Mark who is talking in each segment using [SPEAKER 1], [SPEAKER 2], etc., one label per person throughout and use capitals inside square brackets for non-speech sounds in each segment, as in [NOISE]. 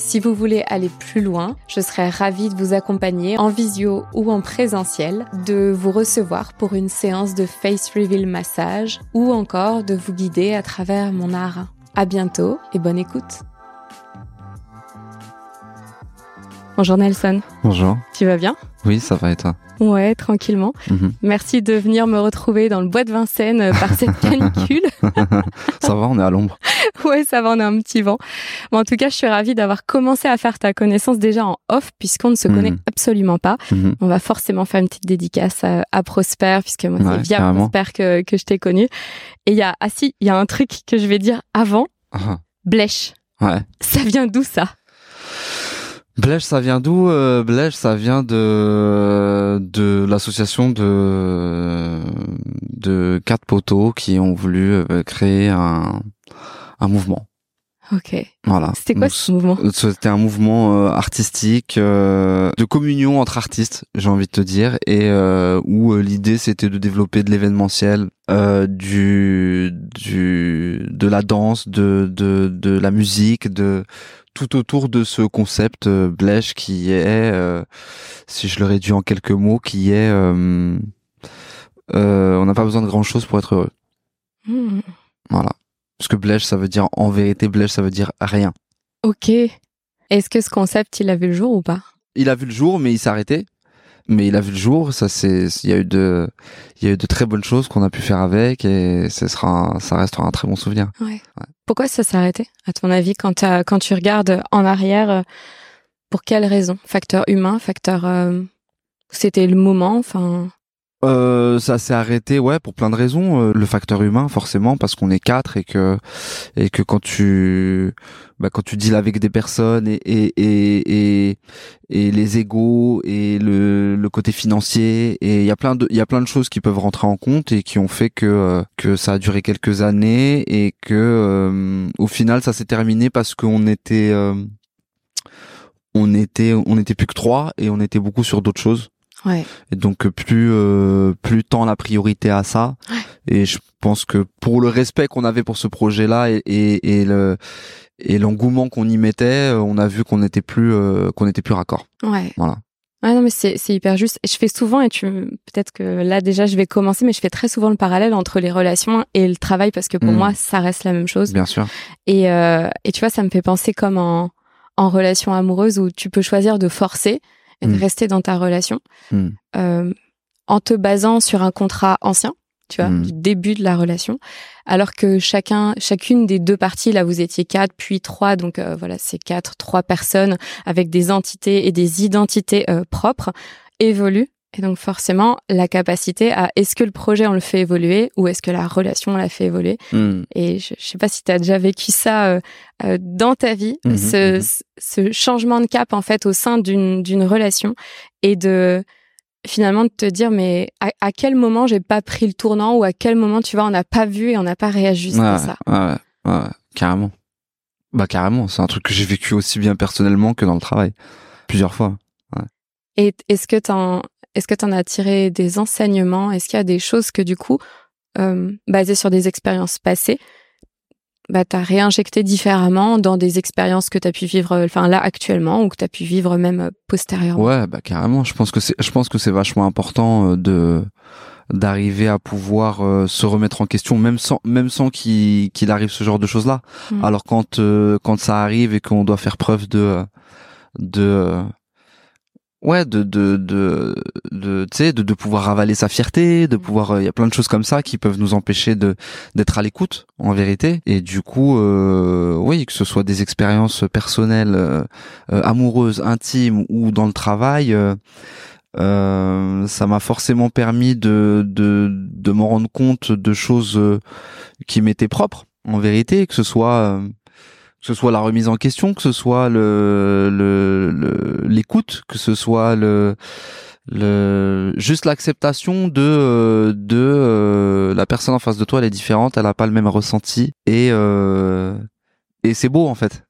[SPEAKER 1] Si vous voulez aller plus loin, je serais ravie de vous accompagner en visio ou en présentiel, de vous recevoir pour une séance de face reveal massage ou encore de vous guider à travers mon art. À bientôt et bonne écoute. Bonjour Nelson.
[SPEAKER 2] Bonjour.
[SPEAKER 1] Tu vas bien?
[SPEAKER 2] Oui, ça va et toi
[SPEAKER 1] Ouais, tranquillement. Mhm. Merci de venir me retrouver dans le bois de Vincennes euh, par cette [LAUGHS] canicule. [LAUGHS]
[SPEAKER 2] ça va, on est à l'ombre.
[SPEAKER 1] ouais, ça va, on a un petit vent. en tout cas, je suis ravie d'avoir commencé à faire ta connaissance déjà en off, puisqu'on ne se connaît mhm. absolument pas. Mhm. On va forcément faire une petite dédicace à, Prosper, puisque moi, c'est via Prosper que, que je t'ai connu. Et il y a, ah si, il y a un truc que je vais dire avant. Ah. Blèche.
[SPEAKER 2] Ouais.
[SPEAKER 1] Ça vient d'où ça?
[SPEAKER 2] Blèche, ça vient d'où euh, Blèche, ça vient de de l'association de de quatre poteaux qui ont voulu euh, créer un un mouvement.
[SPEAKER 1] Ok.
[SPEAKER 2] Voilà.
[SPEAKER 1] C'était quoi ce mouvement?
[SPEAKER 2] C'était un mouvement euh, artistique, euh, de communion entre artistes, j'ai envie de te dire, et euh, où l'idée c'était de développer de l'événementiel, du, du, de la danse, de, de, de la musique, de tout autour de ce concept Blèche qui est, si je le réduis en quelques mots, qui est, on n'a pas besoin de grand chose pour être heureux. Hmm. Voilà. Parce que blèche, ça veut dire, en vérité, blèche, ça veut dire rien.
[SPEAKER 1] Ok. Est-ce que ce concept, il a vu le jour ou pas?
[SPEAKER 2] Il a vu le jour, mais il s'est arrêté. Mais il a vu le jour. Ça, c'est, il y a eu de, il y a eu de très bonnes choses qu'on a pu faire avec, et ce sera, ça restera un très bon souvenir.
[SPEAKER 1] Ouais. Pourquoi ça s'est arrêté, à ton avis, quand, quand tu regardes en arrière euh, Pour quelles raisons Facteur humain, facteur, euh, c'était le moment, enfin
[SPEAKER 2] euh, ça s'est arrêté, ouais, pour plein de raisons. Euh, le facteur humain, forcément, parce qu'on est quatre et que et que quand tu bah, quand tu deals avec des personnes et et et et, les égaux et le, le côté financier et il y a plein de il y a plein de choses qui peuvent rentrer en compte et qui ont fait que euh, que ça a duré quelques années et que euh, au final ça s'est terminé parce qu'on était on était on était plus que trois et on était beaucoup sur d'autres choses
[SPEAKER 1] Ouais.
[SPEAKER 2] Et donc plus euh, plus tant la priorité à ça. Et je pense que pour le respect qu'on avait pour ce projet-là et, et, et le et l'engouement qu'on y mettait, euh, on a vu qu'on n'était plus euh, qu'on était plus raccord.
[SPEAKER 1] Ouais.
[SPEAKER 2] Voilà.
[SPEAKER 1] Ouais, non, mais c'est, c'est hyper juste. Je fais souvent, et tu, peut-être que là déjà je vais commencer, mais je fais très souvent le parallèle entre les relations et le travail parce que pour mm. moi ça reste la même chose.
[SPEAKER 2] Bien sûr.
[SPEAKER 1] Et, euh, et tu vois, ça me fait penser comme en, en relation amoureuse où tu peux choisir de forcer et de mm. rester dans ta relation mm. euh, en te basant sur un contrat ancien, tu vois, mm. du début de la relation, alors que chacun, chacune des deux parties, là vous étiez quatre puis trois, donc euh, voilà c'est quatre, trois personnes avec des entités et des identités euh, propres évoluent et donc forcément, la capacité à est-ce que le projet on le fait évoluer ou est-ce que la relation on la fait évoluer. Hmm. Et je, je sais pas si tu as déjà vécu ça euh, euh, dans ta vie, mhm, ce, mhm. ce, changement de cap en fait au sein d'une d'une relation et de finalement de te dire mais à, quel moment j'ai pas pris le tournant ou à quel moment tu vois on n'a pas vu et on n'a pas réajusté
[SPEAKER 2] ouais,
[SPEAKER 1] ça?
[SPEAKER 2] Ouais, ouais, carrément. Bah carrément, c'est un truc que j'ai vécu aussi bien personnellement que dans le travail plusieurs fois.
[SPEAKER 1] Et est-ce que t'en est-ce que tu en as tiré des enseignements? Est-ce qu'il y a des choses que du coup, euh, basées sur des expériences passées, bah, tu as réinjecté différemment dans des expériences que tu as pu vivre euh, enfin là actuellement ou que tu as pu vivre même euh, postérieurement?
[SPEAKER 2] Ouais, bah carrément, je pense que c'est je pense que c'est vachement important euh, de d'arriver à pouvoir se remettre en question même sans même sans qu'il qu'il arrive ce genre de choses là. Mmh. Alors quand quand ça arrive et qu'on doit faire preuve de de ouais de de de de tu sais de, de pouvoir avaler sa fierté de mm. pouvoir euh, il y a plein de choses comme ça qui peuvent nous empêcher de d'être à l'écoute en vérité et du coup euh, oui que ce soit des expériences personnelles euh, euh amoureuses intimes ou dans le travail Euh, ça m'a forcément permis de de de me rendre compte de choses euh, qui m'étaient propres en vérité, que ce soit euh, que ce soit la remise en question, que ce soit le le l'écoute, que ce soit le le juste l'acceptation de de la personne en face de toi elle est différente elle a pas le même ressenti. Et euh, et c'est beau en fait.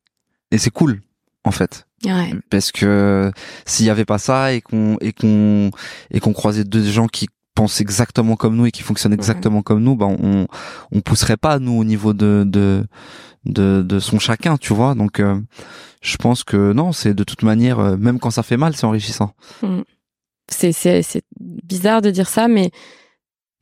[SPEAKER 2] Et c'est cool en fait.
[SPEAKER 1] Ouais.
[SPEAKER 2] parce que s'il y avait pas ça et qu'on et qu'on et qu'on croisait deux gens qui pensent exactement comme nous et qui fonctionnent exactement comme nous, ben on on pousserait pas nous au niveau de de de, de son chacun, tu vois. Donc euh, je pense que non, c'est de toute manière euh, même quand ça fait mal, c'est enrichissant.
[SPEAKER 1] C'est c'est bizarre de dire ça, mais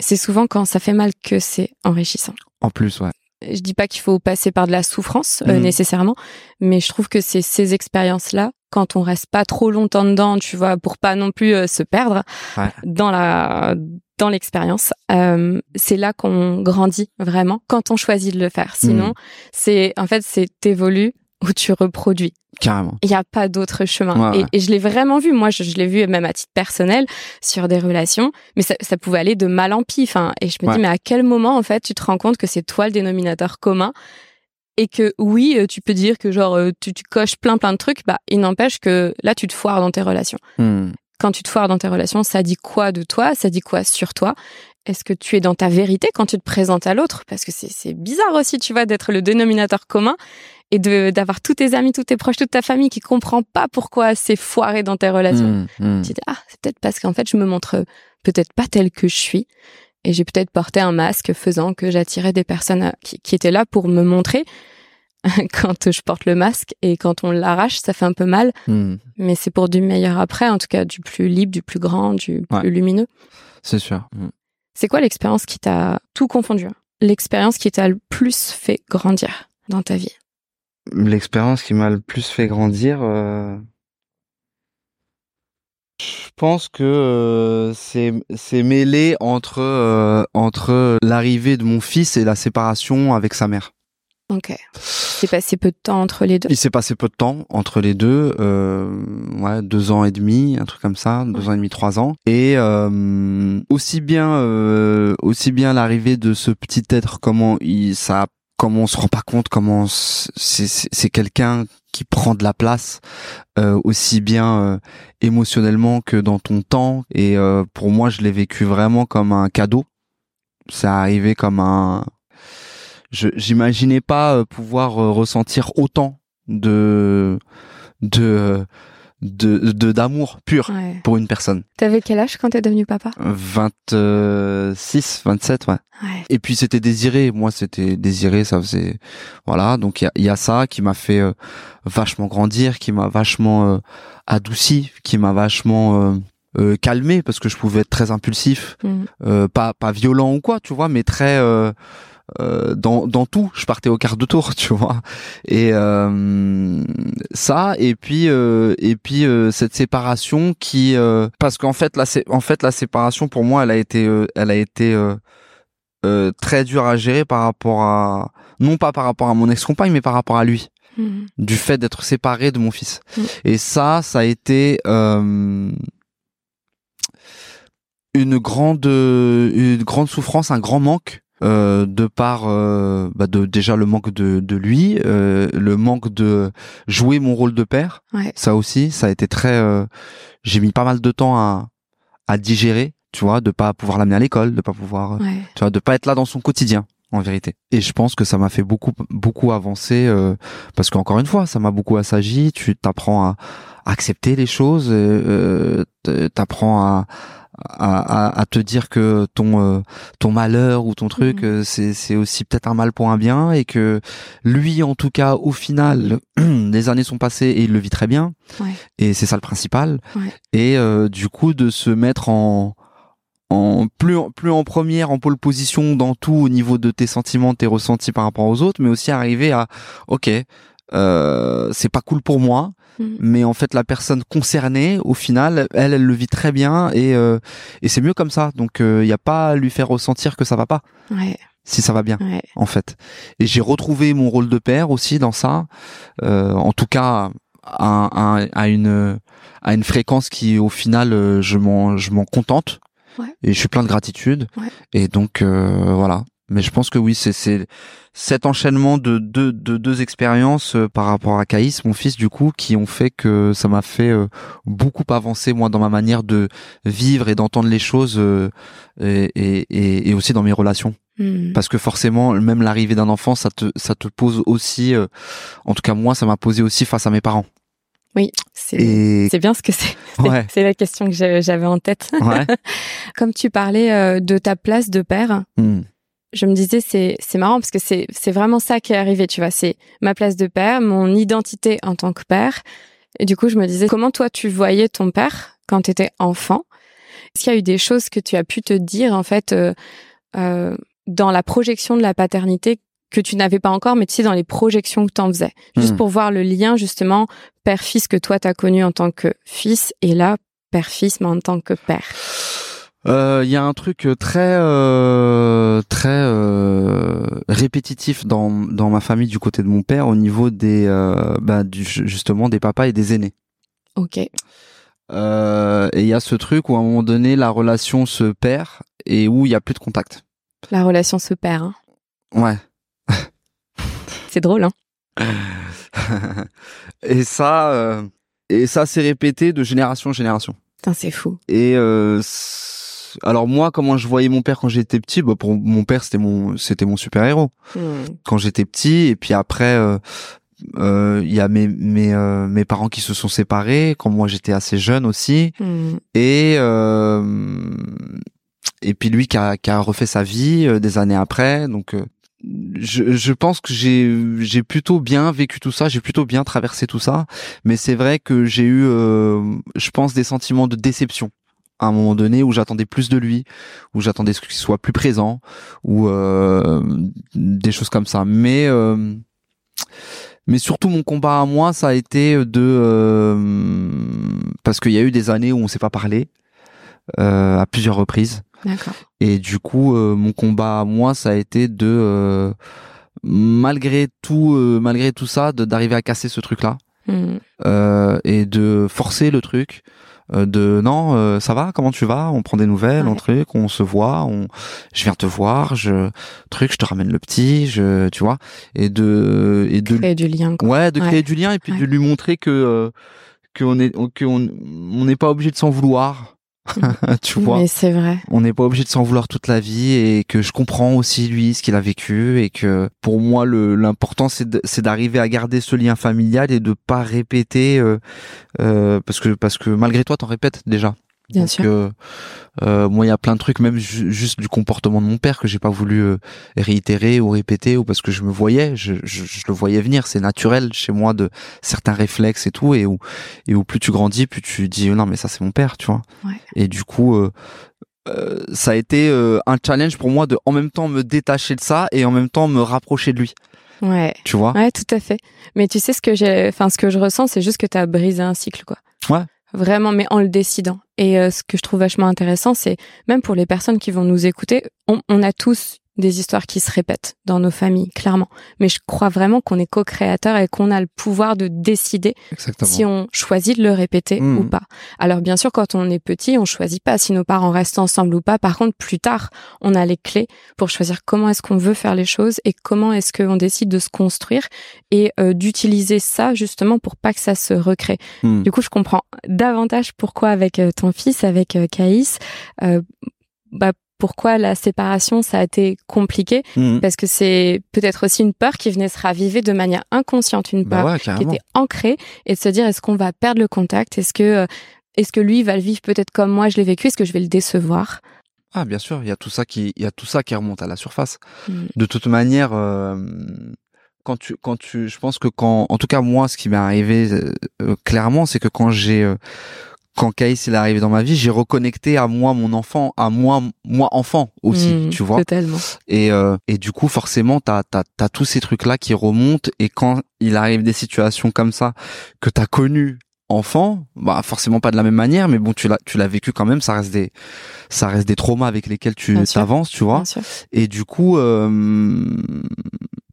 [SPEAKER 1] c'est souvent quand ça fait mal que c'est enrichissant.
[SPEAKER 2] En plus, ouais.
[SPEAKER 1] Je dis pas qu'il faut passer par de la souffrance euh,
[SPEAKER 2] Mhm.
[SPEAKER 1] nécessairement, mais je trouve que c'est ces expériences-là, quand on reste pas trop longtemps dedans, tu vois, pour pas non plus se perdre
[SPEAKER 2] Ouais.
[SPEAKER 1] dans la dans l'expérience, euh, c'est là qu'on grandit vraiment quand on choisit de le faire. Sinon,
[SPEAKER 2] Mhm.
[SPEAKER 1] c'est en fait c'est t'évolues ou tu reproduis.
[SPEAKER 2] Carrément.
[SPEAKER 1] Il n'y a pas d'autre chemin.
[SPEAKER 2] Ouais,
[SPEAKER 1] et,
[SPEAKER 2] ouais.
[SPEAKER 1] et je l'ai vraiment vu. Moi, je, je l'ai vu même à titre personnel sur des relations, mais ça, ça pouvait aller de mal en pis. Enfin, et je me
[SPEAKER 2] Ouais.
[SPEAKER 1] dis, mais à quel moment, en fait, tu te rends compte que c'est toi le dénominateur commun et que oui, euh, tu peux dire que genre euh, tu, tu coches plein plein de trucs. Bah, il n'empêche que là, tu te foires dans tes relations.
[SPEAKER 2] Hmm.
[SPEAKER 1] Quand tu te foires dans tes relations, ça dit quoi de toi? Ça dit quoi sur toi? Est-ce que tu es dans ta vérité quand tu te présentes à l'autre? Parce que c'est bizarre aussi, tu vois, d'être le dénominateur commun et de d'avoir tous tes amis, tous tes proches, toute ta famille qui comprend pas pourquoi c'est foiré dans tes relations.
[SPEAKER 2] Hmm, hmm.
[SPEAKER 1] Tu dis ah c'est peut-être parce qu'en fait je me montre peut-être pas telle que je suis et j'ai peut-être porté un masque faisant que j'attirais des personnes qui, qui étaient là pour me montrer [LAUGHS] quand je porte le masque et quand on l'arrache ça fait un peu mal
[SPEAKER 2] Hmm.
[SPEAKER 1] mais c'est pour du meilleur après en tout cas du plus libre du plus grand du plus
[SPEAKER 2] Ouais.
[SPEAKER 1] lumineux
[SPEAKER 2] C'est sûr. Hmm.
[SPEAKER 1] c'est quoi l'expérience qui t'a tout confondu hein? L'expérience qui t'a le plus fait grandir dans ta vie?
[SPEAKER 2] L'expérience qui m'a le plus fait grandir, euh, je pense que euh, c'est c'est mêlé entre euh, entre l'arrivée de mon fils et la séparation avec sa mère.
[SPEAKER 1] Ok c'est passé peu de temps entre les deux?
[SPEAKER 2] Il s'est passé peu de temps entre les deux, euh, ouais, deux ans et demi, un truc comme ça, deux ans et demi, trois ans. Et euh, aussi bien, euh, aussi bien l'arrivée de ce petit être, comment il, ça, comment on se rend pas compte, comment c'est quelqu'un qui prend de la place, euh, aussi bien euh, émotionnellement que dans ton temps. Et euh, pour moi, je l'ai vécu vraiment comme un cadeau. Ça arrivé comme un je j'imaginais pas euh, pouvoir euh, ressentir autant de de de d'amour pur
[SPEAKER 1] ouais.
[SPEAKER 2] pour une personne.
[SPEAKER 1] t'avais quel âge quand t'es devenu papa?
[SPEAKER 2] 26, 27, ouais.
[SPEAKER 1] ouais.
[SPEAKER 2] Et puis c'était désiré, moi c'était désiré, ça faisait voilà, donc il y y a ça qui m'a fait euh, vachement grandir, qui m'a vachement euh, adouci, qui m'a vachement euh, euh, calmé parce que je pouvais être très impulsif, euh, pas pas violent ou quoi, tu vois, mais très euh, dans dans tout, je partais au quart de tour, [LAUGHS] tu vois. Et euh, ça et puis euh, et puis euh, cette séparation qui euh, parce qu'en fait la en fait la séparation pour moi, elle a été euh, elle a été euh, euh, très dure à gérer par rapport à non pas par rapport à mon ex-compagne mais par rapport à lui
[SPEAKER 1] Mhm.
[SPEAKER 2] du fait d'être séparé de mon fils.
[SPEAKER 1] Mm.
[SPEAKER 2] Et ça, ça a été euh, une grande, une grande souffrance, un grand manque. Euh, de par euh, bah, de déjà le manque de, de lui, euh, le manque de jouer mon rôle de père,
[SPEAKER 1] Ouais.
[SPEAKER 2] ça aussi, ça a été très. euh, J'ai mis pas mal de temps à à digérer, tu vois, de pas pouvoir l'amener à l'école, de pas pouvoir euh,
[SPEAKER 1] ouais
[SPEAKER 2] tu vois, de pas être là dans son quotidien en vérité. Et je pense que ça m'a fait beaucoup beaucoup avancer euh, parce qu'encore une fois, ça m'a beaucoup assagi. Tu t'apprends à, à accepter les choses, euh, euh, t'apprends à, à, à, à te dire que ton euh, ton malheur ou ton truc
[SPEAKER 1] Mhm.
[SPEAKER 2] euh, c'est c'est aussi peut-être un mal pour un bien et que lui en tout cas au final [CLEARS THROAT] les années sont passées et il le vit très bien
[SPEAKER 1] Ouais.
[SPEAKER 2] et c'est ça le principal
[SPEAKER 1] Ouais.
[SPEAKER 2] et euh, du coup de se mettre en en plus plus en première en pole position dans tout au niveau de tes sentiments tes ressentis par rapport aux autres mais aussi arriver à ok euh, c'est pas cool pour moi
[SPEAKER 1] Mhm.
[SPEAKER 2] mais en fait la personne concernée au final elle elle le vit très bien et euh, et c'est mieux comme ça. Donc il y a pas à lui faire ressentir que ça va pas
[SPEAKER 1] ouais.
[SPEAKER 2] si ça va bien
[SPEAKER 1] ouais.
[SPEAKER 2] en fait. Et j'ai retrouvé mon rôle de père aussi dans ça. Euh, en tout cas à, à, à, une à une fréquence qui au final euh, je m'en je m'en contente.
[SPEAKER 1] Ouais.
[SPEAKER 2] et je suis plein de gratitude.
[SPEAKER 1] Ouais.
[SPEAKER 2] et donc euh, voilà mais je pense que oui c'est cet enchaînement de deux de deux expériences euh, par rapport à Caïs mon fils du coup qui ont fait que ça m'a fait euh, beaucoup avancer moi dans ma manière de vivre et d'entendre les choses euh, et, et, et, aussi dans mes relations
[SPEAKER 1] Hmm.
[SPEAKER 2] parce que forcément même l'arrivée d'un enfant ça te ça te pose aussi en tout cas moi ça m'a posé aussi face à mes parents
[SPEAKER 1] Oui, c'est
[SPEAKER 2] et
[SPEAKER 1] bien ce que c'est. C'est- [LAUGHS]
[SPEAKER 2] Ouais.
[SPEAKER 1] C'est la question que j'avais en tête.
[SPEAKER 2] ouais [LAUGHS]
[SPEAKER 1] Comme tu parlais de ta place de père,
[SPEAKER 2] Hmm.
[SPEAKER 1] Je me disais c'est c'est marrant parce que c'est c'est vraiment ça qui est arrivé, tu vois, c'est ma place de père, mon identité en tant que père. Et du coup, je me disais comment toi tu voyais ton père quand tu étais enfant? Est-ce qu'il y a eu des choses que tu as pu te dire en fait euh, euh, dans la projection de la paternité que tu n'avais pas encore, mais tu sais dans les projections que tu en faisais, juste
[SPEAKER 2] Hmm.
[SPEAKER 1] pour voir le lien justement père-fils que toi t'as connu en tant que fils et là père-fils mais en tant que père.
[SPEAKER 2] Euh, Il y a un truc très euh, très euh, répétitif dans dans ma famille du côté de mon père au niveau des euh, bah, du, justement des papas et des aînés.
[SPEAKER 1] Ok.
[SPEAKER 2] Euh, et il y a ce truc où à un moment donné la relation se perd et où il y a plus de contact.
[SPEAKER 1] La relation se perd. Hein.
[SPEAKER 2] Ouais. [LAUGHS]
[SPEAKER 1] C'est drôle, hein [LAUGHS]
[SPEAKER 2] et ça euh, et ça s'est répété de génération en génération.
[SPEAKER 1] Putain, c'est fou.
[SPEAKER 2] Et euh, alors moi, comment je voyais mon père quand j'étais petit bah Pour mon père, c'était mon c'était mon super héros
[SPEAKER 1] Hmm.
[SPEAKER 2] quand j'étais petit. Et puis après, euh, euh, il y a mes mes euh, mes parents qui se sont séparés quand moi j'étais assez jeune aussi.
[SPEAKER 1] Hmm.
[SPEAKER 2] Et euh, et puis lui qui a qui a refait sa vie euh, des années après. Donc euh, je, je pense que j'ai j'ai plutôt bien vécu tout ça, j'ai plutôt bien traversé tout ça, mais c'est vrai que j'ai eu euh, je pense des sentiments de déception à un moment donné où j'attendais plus de lui, où j'attendais ce qu'il soit plus présent ou euh, des choses comme ça. Mais euh, mais surtout mon combat à moi, ça a été de euh, parce qu'il y a eu des années où on s'est pas parlé euh, à plusieurs reprises.
[SPEAKER 1] D'accord.
[SPEAKER 2] Et du coup, euh, mon combat à moi, ça a été de, euh, malgré tout, euh, malgré tout ça, d'arriver à casser ce truc-là euh, et de forcer le truc. Euh, de non, euh, ça va, comment tu vas? On prend des nouvelles,
[SPEAKER 1] Ouais.
[SPEAKER 2] on truc, on se voit, on, je viens te voir, je truc, je te ramène le petit, je, tu vois, et de et de
[SPEAKER 1] Créer du lien, quoi.
[SPEAKER 2] ouais, de créer
[SPEAKER 1] Ouais.
[SPEAKER 2] du lien et puis
[SPEAKER 1] Ouais.
[SPEAKER 2] de lui montrer que euh, qu'on est qu'on on n'est pas obligé de s'en vouloir, [LAUGHS] tu vois
[SPEAKER 1] Mais c'est vrai.
[SPEAKER 2] on n'est pas obligé de s'en vouloir toute la vie et que je comprends aussi lui ce qu'il a vécu et que pour moi le l'important c'est d'arriver à garder ce lien familial et de pas répéter euh, euh, parce que parce que malgré toi t'en répètes déjà
[SPEAKER 1] Bien
[SPEAKER 2] Donc,
[SPEAKER 1] sûr.
[SPEAKER 2] euh, euh, moi il y a plein de trucs même ju- juste du comportement de mon père que j'ai pas voulu euh, réitérer ou répéter ou parce que je me voyais je, je, je le voyais venir c'est naturel chez moi de certains réflexes et tout et où et où plus tu grandis plus tu dis non mais ça c'est mon père tu vois
[SPEAKER 1] Ouais.
[SPEAKER 2] et du coup euh, euh, ça a été un challenge pour moi de en même temps me détacher de ça et en même temps me rapprocher de lui
[SPEAKER 1] Ouais.
[SPEAKER 2] tu vois?
[SPEAKER 1] Ouais, tout à fait. Mais tu sais ce que j'ai, enfin ce que je ressens, c'est juste que tu as brisé un cycle, quoi.
[SPEAKER 2] Ouais.
[SPEAKER 1] Vraiment, mais en le décidant. Et euh, ce que je trouve vachement intéressant, c'est même pour les personnes qui vont nous écouter, on, on a tous des histoires qui se répètent dans nos familles, clairement. Mais je crois vraiment qu'on est co-créateur et qu'on a le pouvoir de décider
[SPEAKER 2] exactement
[SPEAKER 1] si on choisit de le répéter
[SPEAKER 2] Mhm.
[SPEAKER 1] ou pas. Alors bien sûr, quand on est petit, on choisit pas si nos parents restent ensemble ou pas. Par contre, plus tard, on a les clés pour choisir comment est-ce qu'on veut faire les choses et comment est-ce qu'on décide de se construire et euh, d'utiliser ça justement pour pas que ça se recrée.
[SPEAKER 2] Hmm.
[SPEAKER 1] Du coup, je comprends davantage pourquoi avec euh, ton fils, avec euh, Caïs, euh, bah pourquoi la séparation ça a été compliqué.
[SPEAKER 2] Hmm.
[SPEAKER 1] parce que c'est peut-être aussi une peur qui venait se raviver de manière inconsciente, une peur
[SPEAKER 2] bah ouais
[SPEAKER 1] qui était ancrée et de se dire est-ce qu'on va perdre le contact? Est-ce que euh, est-ce que lui va le vivre peut-être comme moi je l'ai vécu? Est-ce que je vais le décevoir?
[SPEAKER 2] Ah bien sûr il y a tout ça qui il y a tout ça qui remonte à la surface.
[SPEAKER 1] Mm.
[SPEAKER 2] de toute manière euh, quand tu quand tu je pense que quand en tout cas moi ce qui m'est arrivé euh, euh, clairement c'est que quand j'ai euh, quand Caïs il est arrivé dans ma vie j'ai reconnecté à moi mon enfant à moi moi enfant aussi
[SPEAKER 1] Mm,
[SPEAKER 2] tu vois
[SPEAKER 1] Totalement.
[SPEAKER 2] et euh, et du coup forcément t'as t'as t'as tous ces trucs là qui remontent et quand il arrive des situations comme ça que t'as connu enfant bah forcément pas de la même manière mais bon tu l'as tu l'as vécu quand même ça reste des ça reste des traumas avec lesquels tu t'avances tu vois
[SPEAKER 1] Bien sûr.
[SPEAKER 2] et du coup, euh,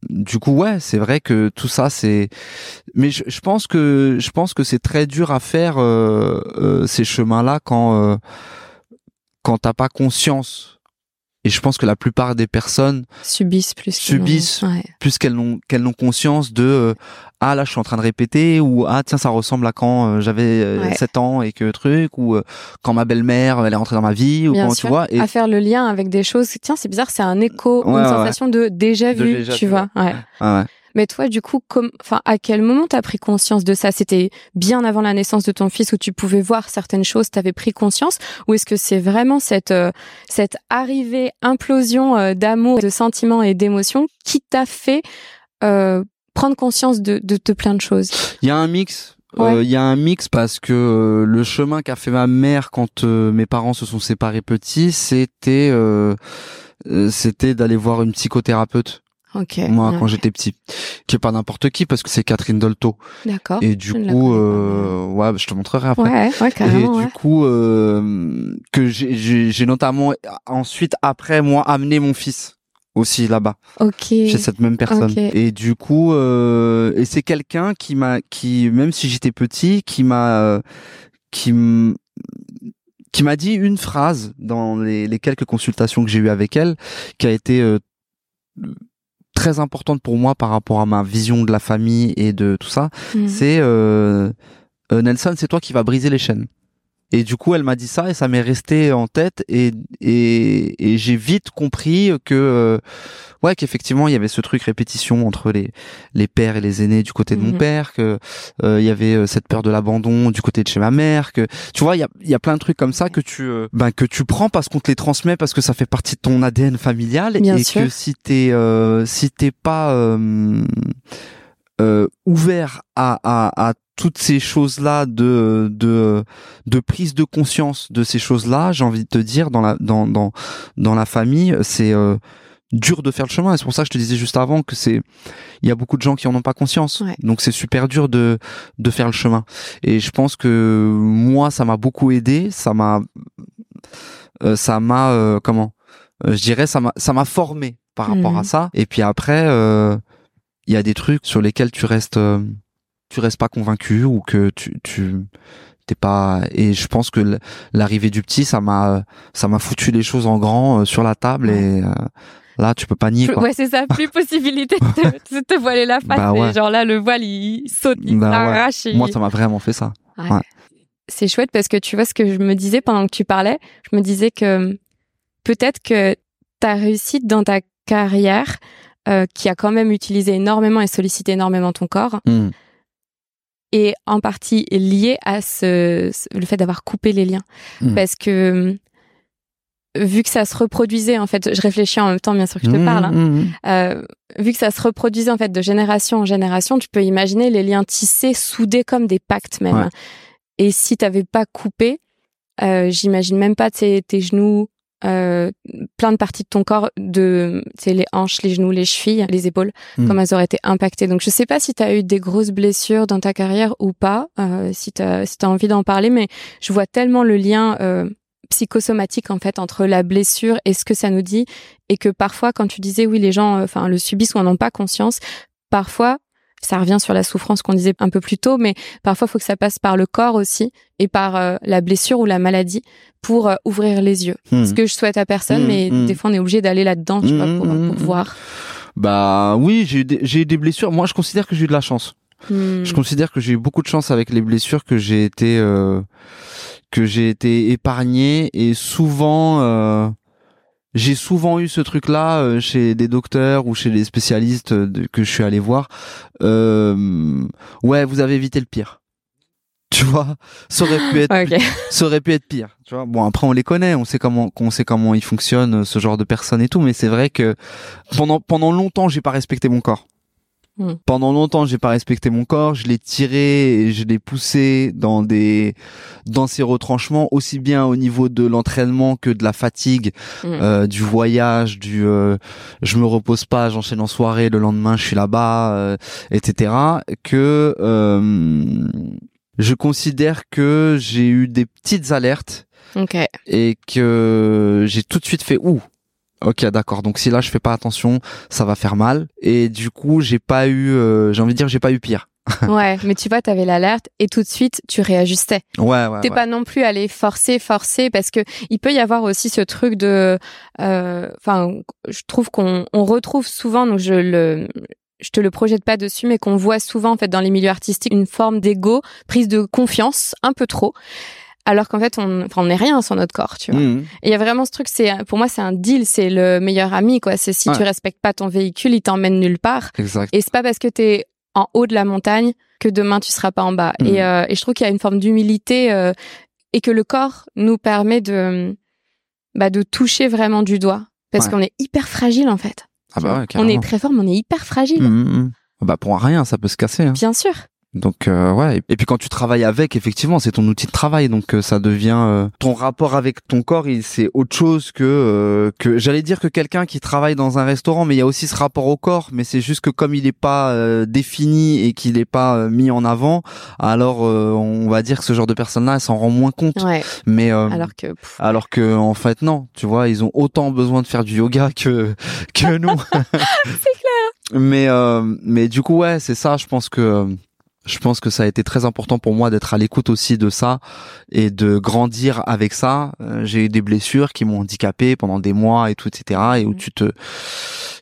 [SPEAKER 2] du coup, ouais, c'est vrai que tout ça, c'est. Mais je, pense que je pense que c'est très dur à faire euh, euh, ces chemins-là quand euh, quand t'as pas conscience et je pense que la plupart des personnes
[SPEAKER 1] subissent plus
[SPEAKER 2] subissent plus qu'elles n'ont qu'elles n'ont conscience de euh, ah là je suis en train de répéter ou ah tiens ça ressemble à quand euh, j'avais 7 euh, ans et que truc ou quand ma belle-mère elle est rentrée dans ma vie ou quand tu vois
[SPEAKER 1] et à faire le lien avec des choses tiens c'est bizarre c'est un écho une sensation de déjà vu tu vois. ouais. Mais toi, du coup, comme, enfin, à quel moment t'as pris conscience de ça? C'était bien avant la naissance de ton fils où tu pouvais voir certaines choses, t'avais pris conscience, ou est-ce que c'est vraiment cette euh, cette arrivée, implosion euh, d'amour, de sentiments et d'émotions qui t'a fait euh, prendre conscience de, de, de plein de choses?
[SPEAKER 2] Il y a un mix. Il y a un mix parce que le chemin qu'a fait ma mère quand mes parents se sont séparés petits, c'était c'était d'aller voir une psychothérapeute moi, quand j'étais petit, qui est pas n'importe qui parce que c'est Catherine Dolto.
[SPEAKER 1] D'accord.
[SPEAKER 2] Et du coup, euh, ouais, je te montrerai après.
[SPEAKER 1] Ouais, ouais, carrément,
[SPEAKER 2] Et du coup, euh, que j'ai notamment ensuite après moi amené mon fils aussi là-bas.
[SPEAKER 1] Ok.
[SPEAKER 2] Chez cette même personne. Et du coup, euh, et c'est quelqu'un qui m'a, qui même si j'étais petit, qui m'a, euh, qui qui m'a dit une phrase dans les, les quelques consultations que j'ai eues avec elle, qui a été euh, très importante pour moi par rapport à ma vision de la famille et de tout ça, mhm. c'est euh, euh, Nelson, c'est toi qui vas briser les chaînes. Et du coup, elle m'a dit ça et ça m'est resté en tête et et, et j'ai vite compris que euh, ouais qu'effectivement il y avait ce truc répétition entre les les pères et les aînés du côté de mon mhm. père, que euh, il y avait euh, cette peur de l'abandon du côté de chez ma mère, que tu vois il y a il y a plein de trucs comme ça que tu ben que tu prends parce qu'on te les transmet parce que ça fait partie de ton ADN familial et que si t'es si t'es pas ouvert à, à, à toutes ces choses-là de, de, de prise de conscience de ces choses-là, j'ai envie de te dire, dans la, dans, dans, dans la famille, c'est euh, dur de faire le chemin. Et c'est pour ça que je te disais juste avant que c'est, il y a beaucoup de gens qui en ont pas conscience. Donc c'est super dur de, de faire le chemin. Et je pense que moi, ça m'a beaucoup aidé. Ça m'a, euh, ça m'a, euh, comment, je dirais, ça m'a, ça m'a formé par rapport à mhm. ça. Et puis après, il y a des trucs sur lesquels tu restes tu restes pas convaincu ou que tu tu t'es pas et je pense que l'arrivée du petit ça m'a ça m'a foutu les choses en grand euh, sur la table et euh, là tu peux pas nier quoi.
[SPEAKER 1] ouais c'est ça plus [LAUGHS] possibilité de te, voiler la face bah genre là le voile il saute il bah s'arrache
[SPEAKER 2] moi ça m'a vraiment fait ça. Ouais.
[SPEAKER 1] c'est chouette parce que tu vois ce que je me disais pendant que tu parlais je me disais que peut-être que ta réussite dans ta carrière euh, qui a quand même utilisé énormément et sollicité énormément ton corps mmh est en partie lié à ce, le fait d'avoir coupé les liens. Hmm. Parce que vu que ça se reproduisait en fait, je réfléchis en même temps bien sûr que je te hmm, parle. Hein, hmm, euh, vu que ça se reproduisait en fait de génération en génération, tu peux imaginer les liens tissés, soudés comme des pactes même. Et si t'avais pas coupé, euh, j'imagine même pas tes, tes genoux, euh, plein de parties de ton corps, de les hanches, les genoux, les chevilles, les épaules, hmm. comme elles auraient été impactées. Donc je sais pas si tu as eu des grosses blessures dans ta carrière ou pas, euh, si tu as, si as envie d'en parler, mais je vois tellement le lien euh, psychosomatique en fait entre la blessure et ce que ça nous dit, et que parfois quand tu disais oui les gens, enfin le subissent ou en ont pas conscience, parfois ça revient sur la souffrance qu'on disait un peu plus tôt, mais parfois il faut que ça passe par le corps aussi et par euh, la blessure ou la maladie pour euh, ouvrir les yeux. Hmm. Ce que je souhaite à personne, hmm, mais hmm. des fois on est obligé d'aller là-dedans, tu vois, pour, voir.
[SPEAKER 2] Bah oui, j'ai eu des blessures. Moi, je considère que j'ai eu de la chance. Je considère que j'ai eu beaucoup de chance avec les blessures que j'ai été euh, que j'ai été épargné et souvent j'ai souvent eu ce truc-là euh, chez des docteurs ou chez des spécialistes euh, que je suis allé voir. Euh, ouais, vous avez évité le pire. [LAUGHS] Tu vois, ça aurait pu être, ça aurait pu être pire. Tu vois, bon après on les connaît, on sait comment, on sait comment ils fonctionnent, ce genre de personnes et tout, mais c'est vrai que pendant pendant longtemps j'ai pas respecté mon corps. Hmm. Pendant longtemps, j'ai pas respecté mon corps, je l'ai tiré et je l'ai poussé dans des dans ses retranchements aussi bien au niveau de l'entraînement que de la fatigue, hmm. euh, du voyage, du euh, je me repose pas, j'enchaîne en soirée, le lendemain je suis là-bas, euh, etc. Que je considère que j'ai eu des petites alertes
[SPEAKER 1] okay.
[SPEAKER 2] et que j'ai tout de suite fait ouh Ok, d'accord. Donc si là je fais pas attention, ça va faire mal. Et du coup, j'ai pas eu, euh, j'ai envie de dire, j'ai pas eu pire. [LAUGHS]
[SPEAKER 1] ouais, mais tu vois, t'avais l'alerte et tout de suite tu réajustais.
[SPEAKER 2] Ouais, ouais.
[SPEAKER 1] T'es pas non plus allé forcer, forcer, parce que il peut y avoir aussi ce truc de, euh, enfin, je trouve qu'on on retrouve souvent, donc je le, je te le projette pas dessus, mais qu'on voit souvent en fait dans les milieux artistiques une forme d'ego, prise de confiance, un peu trop alors qu'en fait on enfin on n'est rien sans notre corps tu vois et il y a vraiment ce truc c'est pour moi c'est un deal c'est le meilleur ami quoi c'est si
[SPEAKER 2] Ouais.
[SPEAKER 1] tu respectes pas ton véhicule il t'emmène nulle part
[SPEAKER 2] Exact.
[SPEAKER 1] et c'est pas parce que t'es en haut de la montagne que demain tu seras pas en bas et, euh, et je trouve qu'il y a une forme d'humilité euh, et que le corps nous permet de bah, de toucher vraiment du doigt parce
[SPEAKER 2] Ouais.
[SPEAKER 1] qu'on est hyper fragile en fait
[SPEAKER 2] Ah bah ouais,
[SPEAKER 1] on est très fort mais on est hyper fragile
[SPEAKER 2] Mhm, mhm. Bah pour rien, ça peut se casser. Hein.
[SPEAKER 1] bien sûr
[SPEAKER 2] Donc euh, ouais. Et puis quand tu travailles avec, effectivement, c'est ton outil de travail, donc euh, ça devient euh, ton rapport avec ton corps. il- C'est autre chose que euh, que j'allais dire que quelqu'un qui travaille dans un restaurant, mais il y a aussi ce rapport au corps. Mais c'est juste que comme il n'est pas euh, défini et qu'il n'est pas euh, mis en avant, alors euh, on va dire que ce genre de personne-là, elle s'en rend moins compte.
[SPEAKER 1] ouais
[SPEAKER 2] Mais euh,
[SPEAKER 1] alors que pff,
[SPEAKER 2] alors que en fait non, tu vois, ils ont autant besoin de faire du yoga que que nous. [LAUGHS] c'est clair. Mais euh, mais du coup ouais, c'est ça. Je pense que euh, je pense que ça a été très important pour moi d'être à l'écoute aussi de ça et de grandir avec ça. Euh, J'ai eu des blessures qui m'ont handicapé pendant des mois et tout, etc. Et où
[SPEAKER 1] Mhm.
[SPEAKER 2] tu te,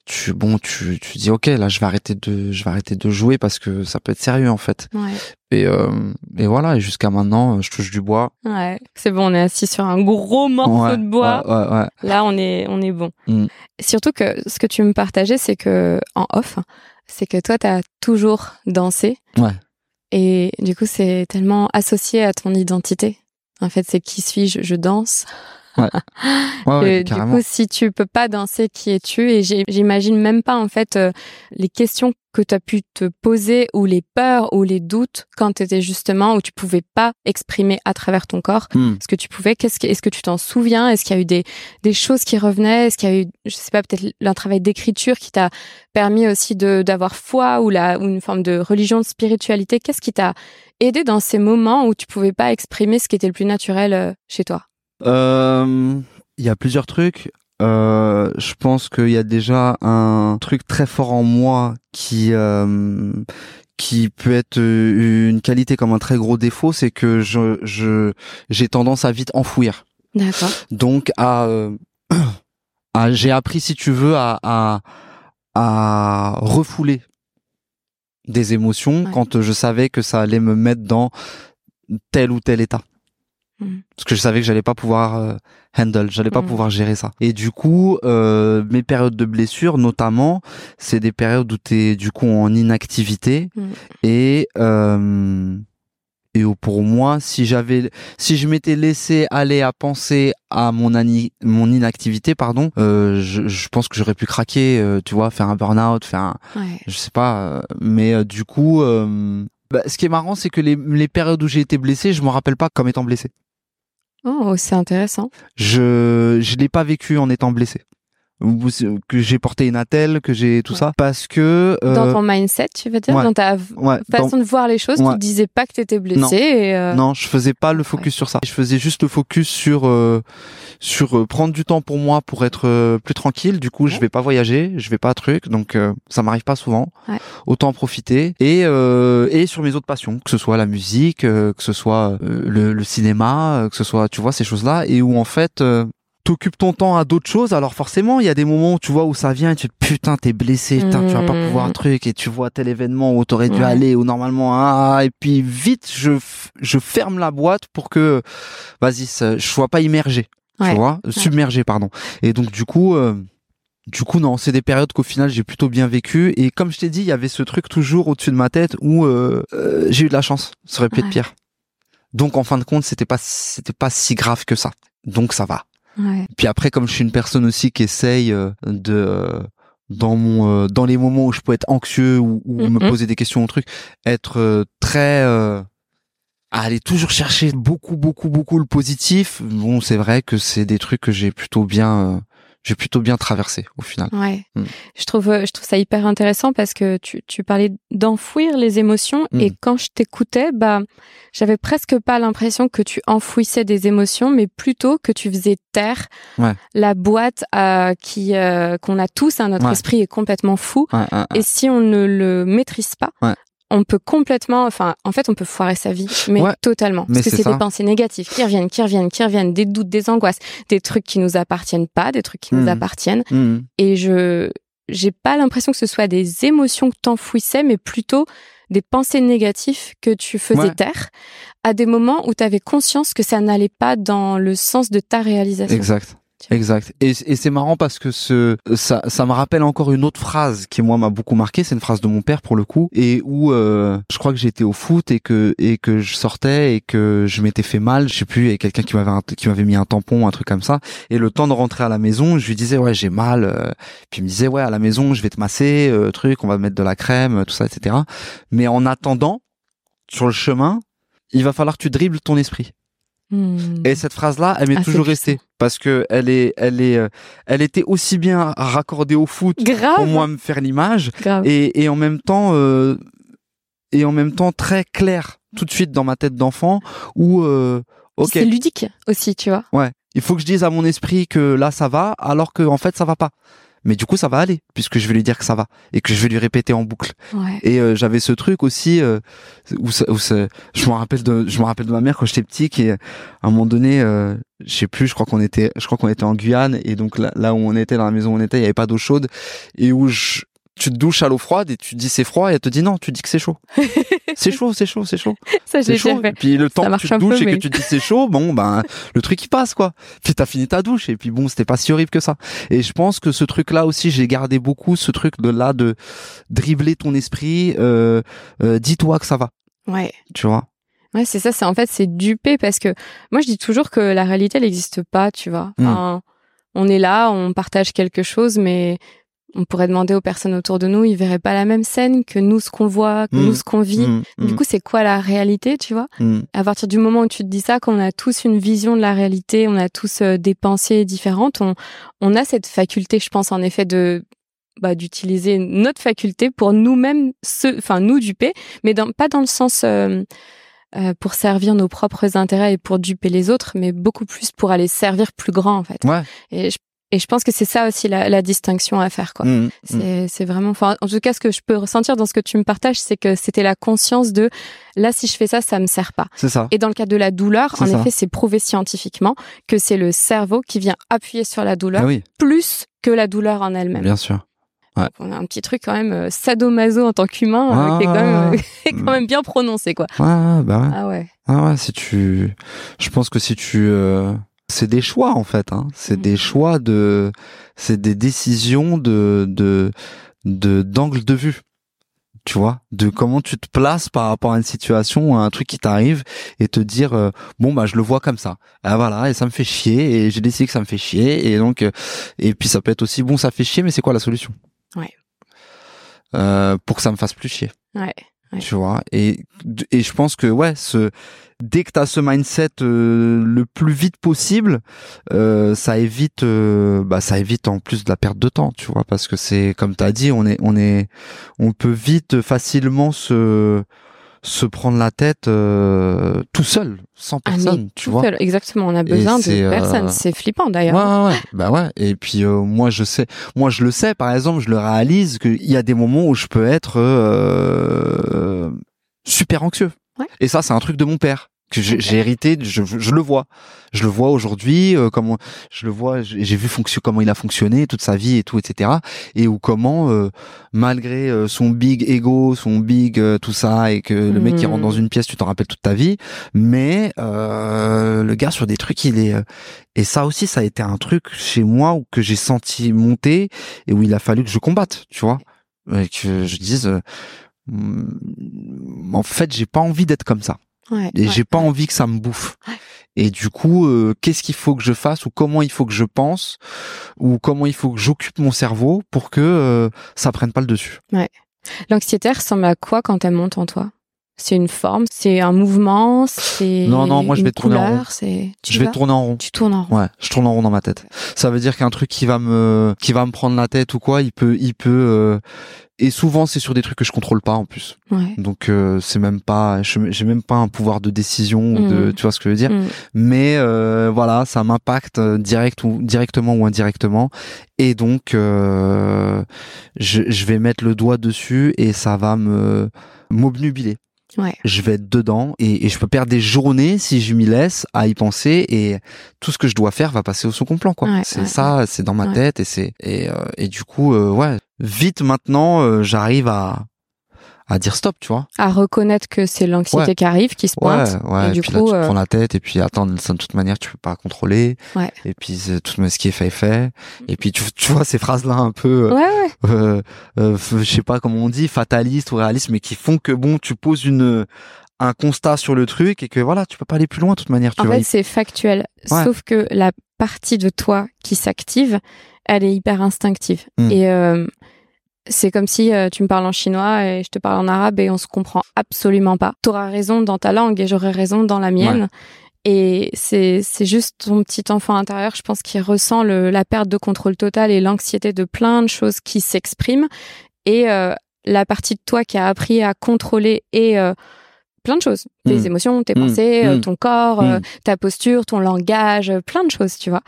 [SPEAKER 2] tu bon, tu tu dis ok, là je vais arrêter de je vais arrêter de jouer parce que ça peut être sérieux en fait.
[SPEAKER 1] ouais
[SPEAKER 2] Et euh, et voilà. Et jusqu'à maintenant, je touche du bois.
[SPEAKER 1] Ouais, c'est bon, on est assis sur un gros morceau
[SPEAKER 2] Ouais,
[SPEAKER 1] de bois.
[SPEAKER 2] ouais, ouais, ouais.
[SPEAKER 1] Là, on est, on est bon.
[SPEAKER 2] Mm.
[SPEAKER 1] Surtout que ce que tu me partageais, c'est que en off, c'est que toi, t'as toujours dansé.
[SPEAKER 2] Ouais.
[SPEAKER 1] Et du coup, c'est tellement associé à ton identité. En fait, c'est qui suis-je? Je danse.
[SPEAKER 2] Ouais,
[SPEAKER 1] du
[SPEAKER 2] carrément.
[SPEAKER 1] coup, si tu peux pas danser, qui es-tu? Et j'imagine même pas en fait euh, les questions que tu as pu te poser ou les peurs ou les doutes quand tu étais justement où tu pouvais pas exprimer à travers ton corps.
[SPEAKER 2] Hmm.
[SPEAKER 1] ce que tu pouvais? Qu'est-ce que, est-ce que tu t'en souviens? Est-ce qu'il y a eu des des choses qui revenaient? Est-ce qu'il y a eu, je sais pas, peut-être un travail d'écriture qui t'a permis aussi de d'avoir foi ou la ou une forme de religion, de spiritualité? Qu'est-ce qui t'a aidé dans ces moments où tu pouvais pas exprimer ce qui était le plus naturel euh, chez toi?
[SPEAKER 2] Il y a plusieurs trucs. Euh, je pense qu'il y a déjà un truc très fort en moi qui euh, qui peut être euh, une qualité comme un très gros défaut, c'est que je je j'ai tendance à vite enfouir.
[SPEAKER 1] D'accord.
[SPEAKER 2] Donc à, euh, [CLEARS THROAT] à j'ai appris si tu veux à à, à refouler des émotions
[SPEAKER 1] Ouais.
[SPEAKER 2] quand je savais que ça allait me mettre dans tel ou tel état
[SPEAKER 1] Mhm.
[SPEAKER 2] parce que je savais que j'allais pas pouvoir euh, handle, j'allais pas
[SPEAKER 1] Mhm.
[SPEAKER 2] pouvoir gérer ça. Et du coup, euh, mes périodes de blessure, notamment, c'est des périodes où t'es du coup en inactivité
[SPEAKER 1] Mhm.
[SPEAKER 2] et euh, et où pour moi, si j'avais, si je m'étais laissé aller à penser à mon ani- mon inactivité, pardon, euh, je, je pense que j'aurais pu craquer, euh, tu vois, faire un burn-out, faire un,
[SPEAKER 1] Ouais.
[SPEAKER 2] je sais pas, euh, mais euh, du coup. euh, bah, ce qui est marrant, c'est que les, les périodes où j'ai été blessé, je me rappelle pas comme étant blessé.
[SPEAKER 1] Oh, c'est intéressant.
[SPEAKER 2] je je l'ai pas vécu en étant blessé que j'ai porté une attelle que j'ai tout
[SPEAKER 1] Ouais.
[SPEAKER 2] ça parce que euh,
[SPEAKER 1] Dans ton mindset, tu veux dire,
[SPEAKER 2] ouais.
[SPEAKER 1] dans ta
[SPEAKER 2] dans-
[SPEAKER 1] façon de voir les choses, tu disais pas que t'étais blessé.
[SPEAKER 2] Non.
[SPEAKER 1] Et, euh,
[SPEAKER 2] non je faisais pas le focus sur ça je faisais juste le focus sur euh, sur euh, prendre du temps pour moi pour être euh, plus tranquille du coup je vais pas voyager je vais pas truc donc euh, ça m'arrive pas souvent
[SPEAKER 1] Ouais.
[SPEAKER 2] autant en profiter et euh, et sur mes autres passions que ce soit la musique euh, que ce soit le, le cinéma que ce soit tu vois ces choses là et où en fait euh, t'occupes ton temps à d'autres choses alors forcément il y a des moments où tu vois où ça vient et tu te putain t'es blessé putain tu vas pas
[SPEAKER 1] Mhm.
[SPEAKER 2] pouvoir truc et tu vois tel événement où t'aurais dû
[SPEAKER 1] Ouais.
[SPEAKER 2] aller ou normalement ah et puis vite je je ferme la boîte pour que vas-y je sois pas immergé
[SPEAKER 1] Ouais.
[SPEAKER 2] tu vois submergé pardon et donc du coup euh, du coup non c'est des périodes qu'au final j'ai plutôt bien vécu et comme je t'ai dit il y avait ce truc toujours au-dessus de ma tête où euh, euh, j'ai eu de la chance ça aurait pu être pire donc en fin de compte c'était pas c'était pas si grave que ça donc ça va
[SPEAKER 1] Ouais.
[SPEAKER 2] puis après, comme je suis une personne aussi qui essaye euh, de euh, dans mon euh, dans les moments où je peux être anxieux ou, ou me poser des questions ou truc, être euh, très euh, à aller toujours chercher beaucoup beaucoup beaucoup le positif. Bon, c'est vrai que c'est des trucs que j'ai plutôt bien euh, j'ai plutôt bien traversé au final.
[SPEAKER 1] Ouais.
[SPEAKER 2] Mm.
[SPEAKER 1] Je trouve je trouve ça hyper intéressant parce que tu, tu parlais d'enfouir les émotions
[SPEAKER 2] Mm.
[SPEAKER 1] et quand je t'écoutais, bah j'avais presque pas l'impression que tu enfouissais des émotions, mais plutôt que tu faisais taire
[SPEAKER 2] Ouais.
[SPEAKER 1] la boîte euh, qui euh, qu'on a tous. hein, notre
[SPEAKER 2] Ouais.
[SPEAKER 1] esprit est complètement fou
[SPEAKER 2] Ouais, ouais,
[SPEAKER 1] et si on ne le maîtrise pas. On peut complètement, enfin, en fait, on peut foirer sa vie, mais
[SPEAKER 2] Ouais.
[SPEAKER 1] totalement.
[SPEAKER 2] Mais
[SPEAKER 1] Parce que
[SPEAKER 2] c'est
[SPEAKER 1] des pensées négatives qui reviennent, qui reviennent, qui reviennent, des doutes, des angoisses, des trucs qui nous appartiennent pas, des trucs qui nous
[SPEAKER 2] Mhm.
[SPEAKER 1] appartiennent
[SPEAKER 2] Mhm.
[SPEAKER 1] et je j'ai pas l'impression que ce soit des émotions que t'enfouissais mais plutôt des pensées négatives que tu faisais
[SPEAKER 2] Ouais.
[SPEAKER 1] taire à des moments où tu avais conscience que ça n'allait pas dans le sens de ta réalisation.
[SPEAKER 2] Exact. Exact. Et, c'est marrant parce que ce, ça, ça me rappelle encore une autre phrase qui moi m'a beaucoup marqué. C'est une phrase de mon père pour le coup, et où euh, je crois que j'étais au foot et que et que je sortais et que je m'étais fait mal. Je sais plus. Et quelqu'un qui m'avait qui m'avait mis un tampon, un truc comme ça. Et le temps de rentrer à la maison, je lui disais ouais j'ai mal. euh, puis il me disait ouais à la maison je vais te masser, euh, truc, on va mettre de la crème, tout ça, etc. Mais en attendant, sur le chemin, il va falloir que tu dribbles ton esprit.
[SPEAKER 1] Hmm.
[SPEAKER 2] Et cette phrase-là, elle m'est
[SPEAKER 1] Ah,
[SPEAKER 2] toujours restée parce que elle est, elle est, euh, elle était aussi bien raccordée au foot
[SPEAKER 1] grave,
[SPEAKER 2] pour moi me faire l'image et, et en même temps, euh, et en même temps très clair tout de suite dans ma tête d'enfant où, euh, ok,
[SPEAKER 1] C'est ludique aussi, tu vois.
[SPEAKER 2] ouais, il faut que je dise à mon esprit que là ça va alors que en fait ça va pas. Mais du coup ça va aller puisque je vais lui dire que ça va et que je vais lui répéter en boucle.
[SPEAKER 1] Ouais.
[SPEAKER 2] Et euh, j'avais ce truc aussi euh, où, ça- où ça- je me rappelle de je me rappelle de ma mère quand j'étais petit qui à un moment donné euh, je sais plus je crois qu'on était je crois qu'on était en Guyane et donc là, là où on était dans la maison où on était il y avait pas d'eau chaude et où je, tu te douches à l'eau froide et tu dis c'est froid et elle te dit non tu dis que c'est chaud [LAUGHS] c'est chaud c'est chaud c'est chaud [LAUGHS]
[SPEAKER 1] Ça,
[SPEAKER 2] chaud
[SPEAKER 1] déjà
[SPEAKER 2] et
[SPEAKER 1] fait.
[SPEAKER 2] puis le temps que tu te
[SPEAKER 1] peu,
[SPEAKER 2] douches et que tu te dis c'est chaud bon ben le truc il passe quoi puis t'as fini ta douche et puis bon c'était pas si horrible que ça et je pense que ce truc là aussi j'ai gardé beaucoup ce truc de là de dribbler ton esprit euh, euh, dis-toi que ça va
[SPEAKER 1] Ouais.
[SPEAKER 2] tu vois?
[SPEAKER 1] Ouais, c'est ça, c'est en fait c'est duper parce que moi je dis toujours que la réalité elle n'existe pas, tu vois.
[SPEAKER 2] Mm.
[SPEAKER 1] Enfin, on est là, on partage quelque chose mais on pourrait demander aux personnes autour de nous, ils verraient pas la même scène que nous ce qu'on voit, que
[SPEAKER 2] Mm.
[SPEAKER 1] nous ce qu'on vit.
[SPEAKER 2] Mm,
[SPEAKER 1] Du
[SPEAKER 2] mm,
[SPEAKER 1] coup, c'est quoi la réalité, tu vois?
[SPEAKER 2] Mm.
[SPEAKER 1] À partir du moment où tu te dis ça, qu'on a tous une vision de la réalité, on a tous euh, des pensées différentes, on, on a cette faculté, je pense en effet de bah, d'utiliser notre faculté pour nous-mêmes, enfin nous duper, mais dans, pas dans le sens euh, euh, pour servir nos propres intérêts et pour duper les autres, mais beaucoup plus pour aller servir plus grand en fait.
[SPEAKER 2] Ouais.
[SPEAKER 1] Et je, et je pense que c'est ça aussi la, la distinction à faire quoi.
[SPEAKER 2] Mm, mm.
[SPEAKER 1] C'est, vraiment, enfin, en tout cas, ce que je peux ressentir dans ce que tu me partages, c'est que c'était la conscience de, là, si je fais ça, ça me sert pas.
[SPEAKER 2] c'est ça
[SPEAKER 1] Et dans le cas de la douleur, en
[SPEAKER 2] ça.
[SPEAKER 1] effet, c'est prouvé scientifiquement que c'est le cerveau qui vient appuyer sur la douleur
[SPEAKER 2] ah oui
[SPEAKER 1] plus que la douleur en elle-même.
[SPEAKER 2] bien sûr
[SPEAKER 1] on a un petit truc quand même euh, sadomaso en tant qu'humain euh,
[SPEAKER 2] Ouais, [LAUGHS]
[SPEAKER 1] qui est quand même, quand bien prononcé, quoi.
[SPEAKER 2] ouais, ouais, bah ouais.
[SPEAKER 1] Ah ouais.
[SPEAKER 2] Ah ouais, si tu, je pense que si tu, euh, c'est des choix en fait. Hein. C'est des choix de, c'est des décisions de, de, de d'angle de vue. Tu vois, de comment tu te places par rapport à une situation, à un truc qui t'arrive, et te dire euh, bon bah je le vois comme ça. Ah voilà, et ça me fait chier, et j'ai décidé que ça me fait chier, et donc, euh, et puis ça peut être aussi bon ça fait chier, mais c'est quoi la solution?
[SPEAKER 1] Ouais.
[SPEAKER 2] Euh, pour que ça me fasse plus chier
[SPEAKER 1] Ouais.
[SPEAKER 2] Tu vois et et je pense que ouais ce dès que tu as ce mindset euh, le plus vite possible euh, ça évite euh, bah ça évite en plus de la perte de temps tu vois parce que c'est comme tu as dit on est on est on peut vite facilement se se prendre la tête euh, tout seul sans
[SPEAKER 1] Ah,
[SPEAKER 2] personne tu
[SPEAKER 1] tout
[SPEAKER 2] vois
[SPEAKER 1] seul, exactement. On a besoin de
[SPEAKER 2] euh,
[SPEAKER 1] personne. C'est flippant
[SPEAKER 2] Ouais,
[SPEAKER 1] d'ailleurs.
[SPEAKER 2] ouais, ouais. Bah ouais. Et puis euh, moi je sais, moi je le sais. Par exemple, je le réalise qu'il y a des moments où je peux être euh, super anxieux.
[SPEAKER 1] Ouais.
[SPEAKER 2] Et ça, c'est un truc de mon père que j'ai hérité. Je, je le vois. Je le vois aujourd'hui. euh, comment je le vois. J'ai vu fonction comment il a fonctionné toute sa vie et tout, etc. Et où comment euh, malgré euh, son big ego, son big euh, tout ça, et que le mec qui rentre dans une pièce, tu t'en rappelles toute ta vie. Mais euh, le gars sur des trucs, il est euh, et ça aussi, ça a été un truc chez moi où que j'ai senti monter et où il a fallu que je combatte, tu vois, et que je dise, euh, mm, en fait, j'ai pas envie d'être comme ça
[SPEAKER 1] Ouais.
[SPEAKER 2] et
[SPEAKER 1] ouais.
[SPEAKER 2] j'ai pas envie que ça me bouffe.
[SPEAKER 1] Ouais.
[SPEAKER 2] Et du coup, euh, qu'est-ce qu'il faut que je fasse ou comment il faut que je pense ou comment il faut que j'occupe mon cerveau pour que euh, ça prenne pas le dessus?
[SPEAKER 1] L'anxiété elle ressemble à quoi quand elle monte en toi? C'est une forme, c'est un mouvement, c'est
[SPEAKER 2] Non, non, moi, je vais tourner en rond.
[SPEAKER 1] Tu
[SPEAKER 2] je vais tourner en rond.
[SPEAKER 1] Tu tournes en rond.
[SPEAKER 2] Ouais, je tourne en rond dans ma tête. Ça veut dire qu'un truc qui va me qui va me prendre la tête ou quoi, il peut il peut euh, et souvent c'est sur des trucs que je contrôle pas en plus.
[SPEAKER 1] Ouais.
[SPEAKER 2] Donc euh, c'est même pas je- j'ai même pas un pouvoir de décision ou de
[SPEAKER 1] Mhm.
[SPEAKER 2] tu vois ce que je veux dire.
[SPEAKER 1] Mm.
[SPEAKER 2] Mais euh, voilà, ça m'impacte euh, direct ou directement ou indirectement et donc euh, je je vais mettre le doigt dessus et ça va me m'obnubiler
[SPEAKER 1] Ouais.
[SPEAKER 2] je vais être dedans et, et je peux perdre des journées si je m'y laisse à y penser et tout ce que je dois faire va passer au second plan quoi.
[SPEAKER 1] Ouais,
[SPEAKER 2] c'est
[SPEAKER 1] ouais,
[SPEAKER 2] ça, c'est dans ma tête et c'est et, euh, et du coup euh, ouais vite maintenant euh, j'arrive à à dire stop tu vois.
[SPEAKER 1] À reconnaître que c'est l'anxiété
[SPEAKER 2] Ouais.
[SPEAKER 1] qui arrive, qui se
[SPEAKER 2] Ouais
[SPEAKER 1] pointe.
[SPEAKER 2] ouais
[SPEAKER 1] et
[SPEAKER 2] et,
[SPEAKER 1] du
[SPEAKER 2] puis
[SPEAKER 1] coup,
[SPEAKER 2] là tu te
[SPEAKER 1] euh,
[SPEAKER 2] prends la tête et puis attends ça, de toute manière tu peux pas contrôler
[SPEAKER 1] Ouais.
[SPEAKER 2] et puis tout ce qui est fait est fait et puis tu, tu vois ces phrases là un peu euh,
[SPEAKER 1] Ouais,
[SPEAKER 2] euh, euh, je sais pas comment on dit, fataliste ou réaliste, mais qui font que bon, tu poses une un constat sur le truc et que voilà, tu peux pas aller plus loin de toute manière, tu
[SPEAKER 1] En
[SPEAKER 2] vois.
[SPEAKER 1] fait, c'est factuel. Sauf que la partie de toi qui s'active, elle est hyper instinctive.
[SPEAKER 2] Mm.
[SPEAKER 1] Et euh, c'est comme si euh, tu me parles en chinois et je te parle en arabe et on se comprend absolument pas. Tu auras raison dans ta langue et j'aurai raison dans la mienne. Et c'est c'est juste ton petit enfant intérieur, je pense, qui ressent le, la perte de contrôle total et l'anxiété de plein de choses qui s'expriment. Et euh, la partie de toi qui a appris à contrôler et euh, plein de choses, tes
[SPEAKER 2] Mm.
[SPEAKER 1] émotions, tes
[SPEAKER 2] Mm.
[SPEAKER 1] pensées, euh,
[SPEAKER 2] Mm.
[SPEAKER 1] ton corps, euh, ta posture, ton langage, plein de choses, tu vois.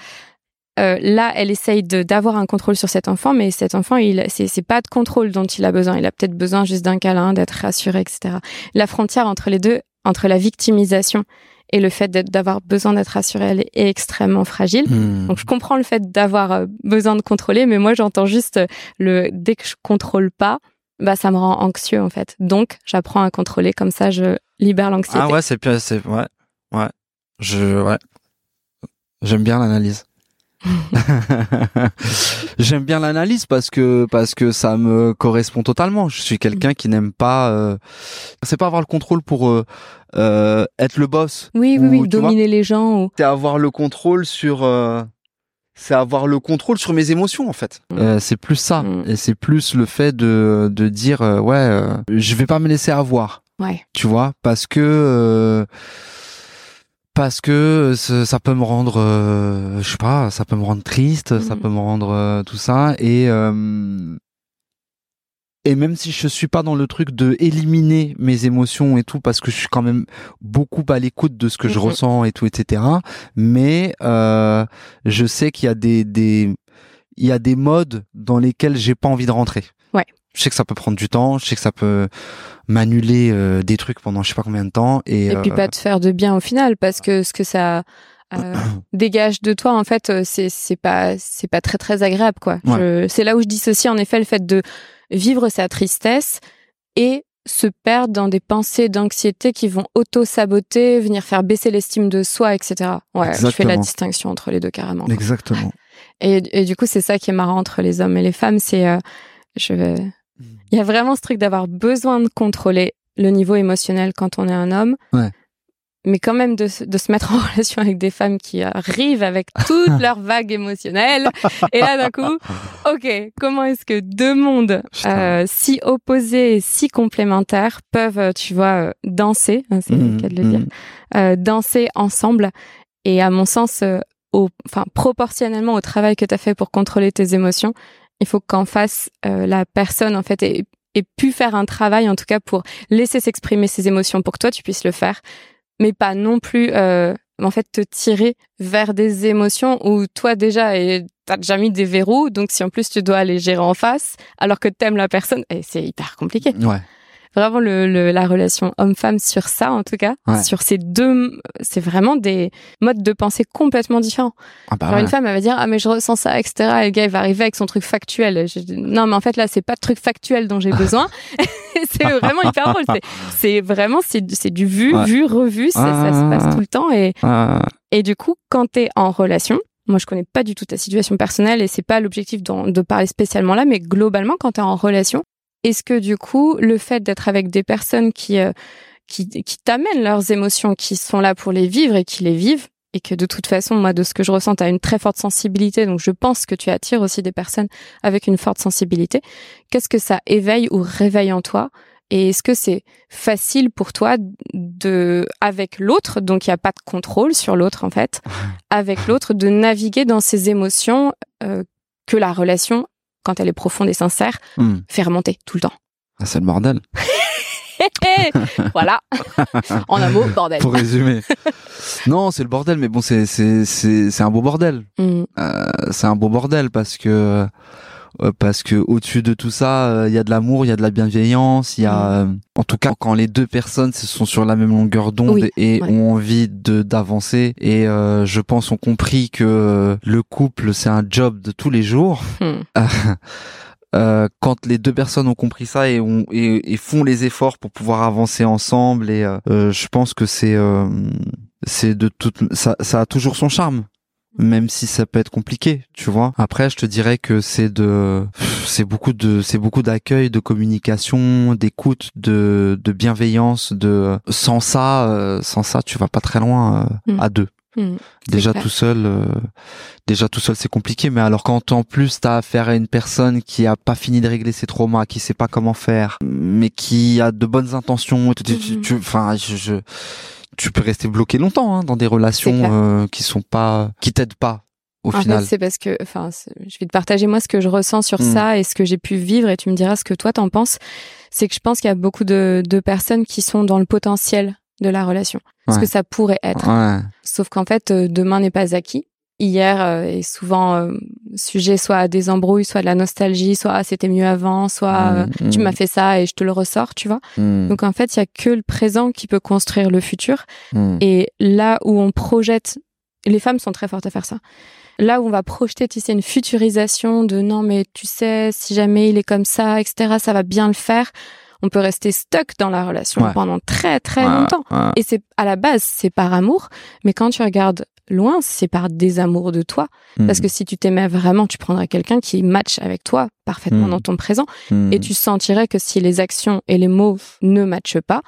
[SPEAKER 1] Euh, là, elle essaye d'avoir un contrôle sur cet enfant, mais cet enfant, il c'est pas de contrôle dont il a besoin. Il a peut-être besoin juste d'un câlin, d'être rassuré, etc. La frontière entre les deux, entre la victimisation et le fait d'avoir besoin d'être rassuré, elle est extrêmement fragile.
[SPEAKER 2] Hmm.
[SPEAKER 1] Donc je comprends le fait d'avoir euh, besoin de contrôler, mais moi j'entends juste le dès que je contrôle pas, bah ça me rend anxieux en fait. Donc j'apprends à contrôler comme ça, je libère l'anxiété.
[SPEAKER 2] Ah ouais, c'est ouais, ouais. Je ouais. J'aime bien l'analyse. [LAUGHS] J'aime bien l'analyse parce que parce que ça me correspond totalement. Je suis quelqu'un qui n'aime pas. Euh, c'est pas avoir le contrôle pour euh, euh, être le boss.
[SPEAKER 1] Oui, oui,
[SPEAKER 2] Ou,
[SPEAKER 1] oui,
[SPEAKER 2] vois,
[SPEAKER 1] dominer les gens. Ou...
[SPEAKER 2] c'est avoir le contrôle sur euh, c'est avoir le contrôle sur mes émotions en fait
[SPEAKER 1] Mm.
[SPEAKER 2] Euh, c'est plus ça
[SPEAKER 1] Mm.
[SPEAKER 2] et c'est plus le fait de de dire ouais je vais pas me laisser avoir
[SPEAKER 1] Ouais.
[SPEAKER 2] tu vois parce que euh, parce que ça, ça peut me rendre euh, je sais pas ça peut me rendre triste ça
[SPEAKER 1] Mhm.
[SPEAKER 2] peut me rendre euh, tout ça et euh, et même si je suis pas dans le truc de éliminer mes émotions et tout parce que je suis quand même beaucoup à l'écoute de ce que je
[SPEAKER 1] Mhm.
[SPEAKER 2] ressens et tout etc mais euh, je sais qu'il y a des des il y a des modes dans lesquels j'ai pas envie de rentrer
[SPEAKER 1] Ouais.
[SPEAKER 2] Je sais que ça peut prendre du temps je sais que ça peut m'annuler euh, des trucs pendant je sais pas combien de temps et,
[SPEAKER 1] Et puis
[SPEAKER 2] euh,
[SPEAKER 1] pas te faire de bien au final, parce que ce que ça euh, [COUGHS] dégage de toi, en fait, c'est c'est pas c'est pas très très agréable, quoi. C'est là où je dissocie en effet le fait de vivre sa tristesse et se perdre dans des pensées d'anxiété qui vont auto-saboter, venir faire baisser l'estime de soi, etc. Ouais, je fais la
[SPEAKER 2] Exactement.
[SPEAKER 1] distinction entre les deux carrément. quoi.
[SPEAKER 2] exactement
[SPEAKER 1] Et, et du coup, c'est ça qui est marrant entre les hommes et les femmes, c'est euh, je il y a vraiment ce truc d'avoir besoin de contrôler le niveau émotionnel quand on est un homme.
[SPEAKER 2] Ouais.
[SPEAKER 1] Mais quand même de, se- de se mettre en [LAUGHS] relation avec des femmes qui arrivent avec toutes [LAUGHS] leurs vagues émotionnelles. Et là, d'un coup, ok, comment est-ce que deux mondes euh, si opposés et si complémentaires peuvent, euh, tu vois, euh, danser, hein, c'est le
[SPEAKER 2] Mhm,
[SPEAKER 1] cas de le dire,
[SPEAKER 2] mhm.
[SPEAKER 1] euh, danser ensemble. Et à mon sens, euh, au, enfin, proportionnellement au travail que tu as fait pour contrôler tes émotions, il faut qu'en face, euh, la personne, en fait, ait, pu faire un travail, en tout cas, pour laisser s'exprimer ses émotions pour que toi, tu puisses le faire, mais pas non plus, euh, en fait, te tirer vers des émotions où toi, déjà, t'as déjà mis des verrous, donc si en plus tu dois les gérer en face, alors que t'aimes la personne, et c'est hyper compliqué.
[SPEAKER 2] Ouais
[SPEAKER 1] vraiment le, le- la relation homme-femme sur ça en tout cas.
[SPEAKER 2] Ouais.
[SPEAKER 1] sur ces deux c'est vraiment des modes de pensée complètement différents.
[SPEAKER 2] Ah bah
[SPEAKER 1] Genre
[SPEAKER 2] ouais.
[SPEAKER 1] une femme elle va dire ah mais je ressens ça etc et le gars il va arriver avec son truc factuel. Je non mais en fait là c'est pas de truc factuel dont j'ai besoin. [LAUGHS] C'est vraiment hyper drôle. C'est vraiment c'est c'est du vu
[SPEAKER 2] Ouais.
[SPEAKER 1] vu revu. Ça, ça se passe tout le temps. Et
[SPEAKER 2] Ah,
[SPEAKER 1] et du coup, quand tu es en relation, moi je connais pas du tout ta situation personnelle et c'est pas l'objectif de parler spécialement là, mais globalement, quand tu es en relation, est-ce que du coup, le fait d'être avec des personnes qui, euh, qui, qui t'amènent leurs émotions, qui sont là pour les vivre et qui les vivent, et que de toute façon, moi, de ce que je ressens, tu as une très forte sensibilité, donc je pense que tu attires aussi des personnes avec une forte sensibilité, qu'est-ce que ça éveille ou réveille en toi? Et est-ce que c'est facile pour toi de, avec l'autre, donc il n'y a pas de contrôle sur l'autre en fait, [LAUGHS] avec l'autre, de naviguer dans ces émotions euh, que la relation, quand elle est profonde et sincère,
[SPEAKER 2] Hmm.
[SPEAKER 1] fait remonter tout le temps
[SPEAKER 2] Ah, c'est le bordel. [LAUGHS]
[SPEAKER 1] Voilà. [LAUGHS] en un mot, bordel.
[SPEAKER 2] Pour résumer. non, c'est le bordel, mais bon, c'est c'est c'est un beau bordel.
[SPEAKER 1] Hmm.
[SPEAKER 2] Euh, c'est un beau bordel parce que parce que au-dessus de tout ça, euh, il y a de l'amour, il y a de la bienveillance, il y a euh, en tout cas quand les deux personnes se sont sur la même longueur d'onde
[SPEAKER 1] Oui,
[SPEAKER 2] et
[SPEAKER 1] ouais.
[SPEAKER 2] ont envie de d'avancer et euh, je pense ont compris que le couple c'est un job de tous les jours.
[SPEAKER 1] Hmm. [LAUGHS]
[SPEAKER 2] Euh, quand les deux personnes ont compris ça et, ont, et, et font les efforts pour pouvoir avancer ensemble et euh, euh, je pense que c'est euh, c'est de toute ça, ça a toujours son charme même si ça peut être compliqué tu vois après je te dirais que c'est de c'est beaucoup de c'est beaucoup d'accueil de communication d'écoute de de bienveillance de sans ça euh, sans ça tu vas pas très loin euh,
[SPEAKER 1] Mm.
[SPEAKER 2] à deux
[SPEAKER 1] Hmm.
[SPEAKER 2] déjà tout seul euh, déjà tout seul c'est compliqué mais alors quand en plus t'as affaire à une personne qui a pas fini de régler ses traumas qui sait pas comment faire mais qui a de bonnes intentions tu- tu- tu- tu- enfin je, je- tu peux rester bloqué longtemps hein, dans des relations euh, qui sont pas qui t'aident pas au
[SPEAKER 1] En
[SPEAKER 2] final
[SPEAKER 1] fait, c'est parce que, enfin, je vais te partager moi ce que je ressens sur
[SPEAKER 2] Mm.
[SPEAKER 1] ça et ce que j'ai pu vivre et tu me diras ce que toi t'en penses. C'est que je pense qu'il y a beaucoup de, de personnes qui sont dans le potentiel de la relation, ce que ça pourrait être.
[SPEAKER 2] ouais
[SPEAKER 1] Sauf qu'en fait, euh, demain n'est pas acquis. Hier euh, est souvent euh, sujet soit à des embrouilles, soit de la nostalgie, soit ah, c'était mieux avant, soit euh,
[SPEAKER 2] Mm,
[SPEAKER 1] tu
[SPEAKER 2] mm,
[SPEAKER 1] m'as fait ça et je te le ressors, tu vois.
[SPEAKER 2] mm,
[SPEAKER 1] Donc en fait, il y a que le présent qui peut construire le futur.
[SPEAKER 2] mm.
[SPEAKER 1] Et là où on projette, les femmes sont très fortes à faire ça. Là où on va projeter, tu sais, une futurisation de non, mais tu sais, si jamais il est comme ça, etc., ça va bien le faire. On peut rester stuck dans la relation
[SPEAKER 2] Ouais.
[SPEAKER 1] pendant très très
[SPEAKER 2] Ouais,
[SPEAKER 1] longtemps.
[SPEAKER 2] ouais.
[SPEAKER 1] Et c'est à la base, c'est par amour, mais quand tu regardes loin, c'est par désamour de toi. Parce
[SPEAKER 2] Mm,
[SPEAKER 1] que si tu t'aimais vraiment, tu prendrais quelqu'un qui match avec toi parfaitement
[SPEAKER 2] Mm.
[SPEAKER 1] dans ton présent,
[SPEAKER 2] mm.
[SPEAKER 1] et tu sentirais que si les actions et les mots ne matchent pas,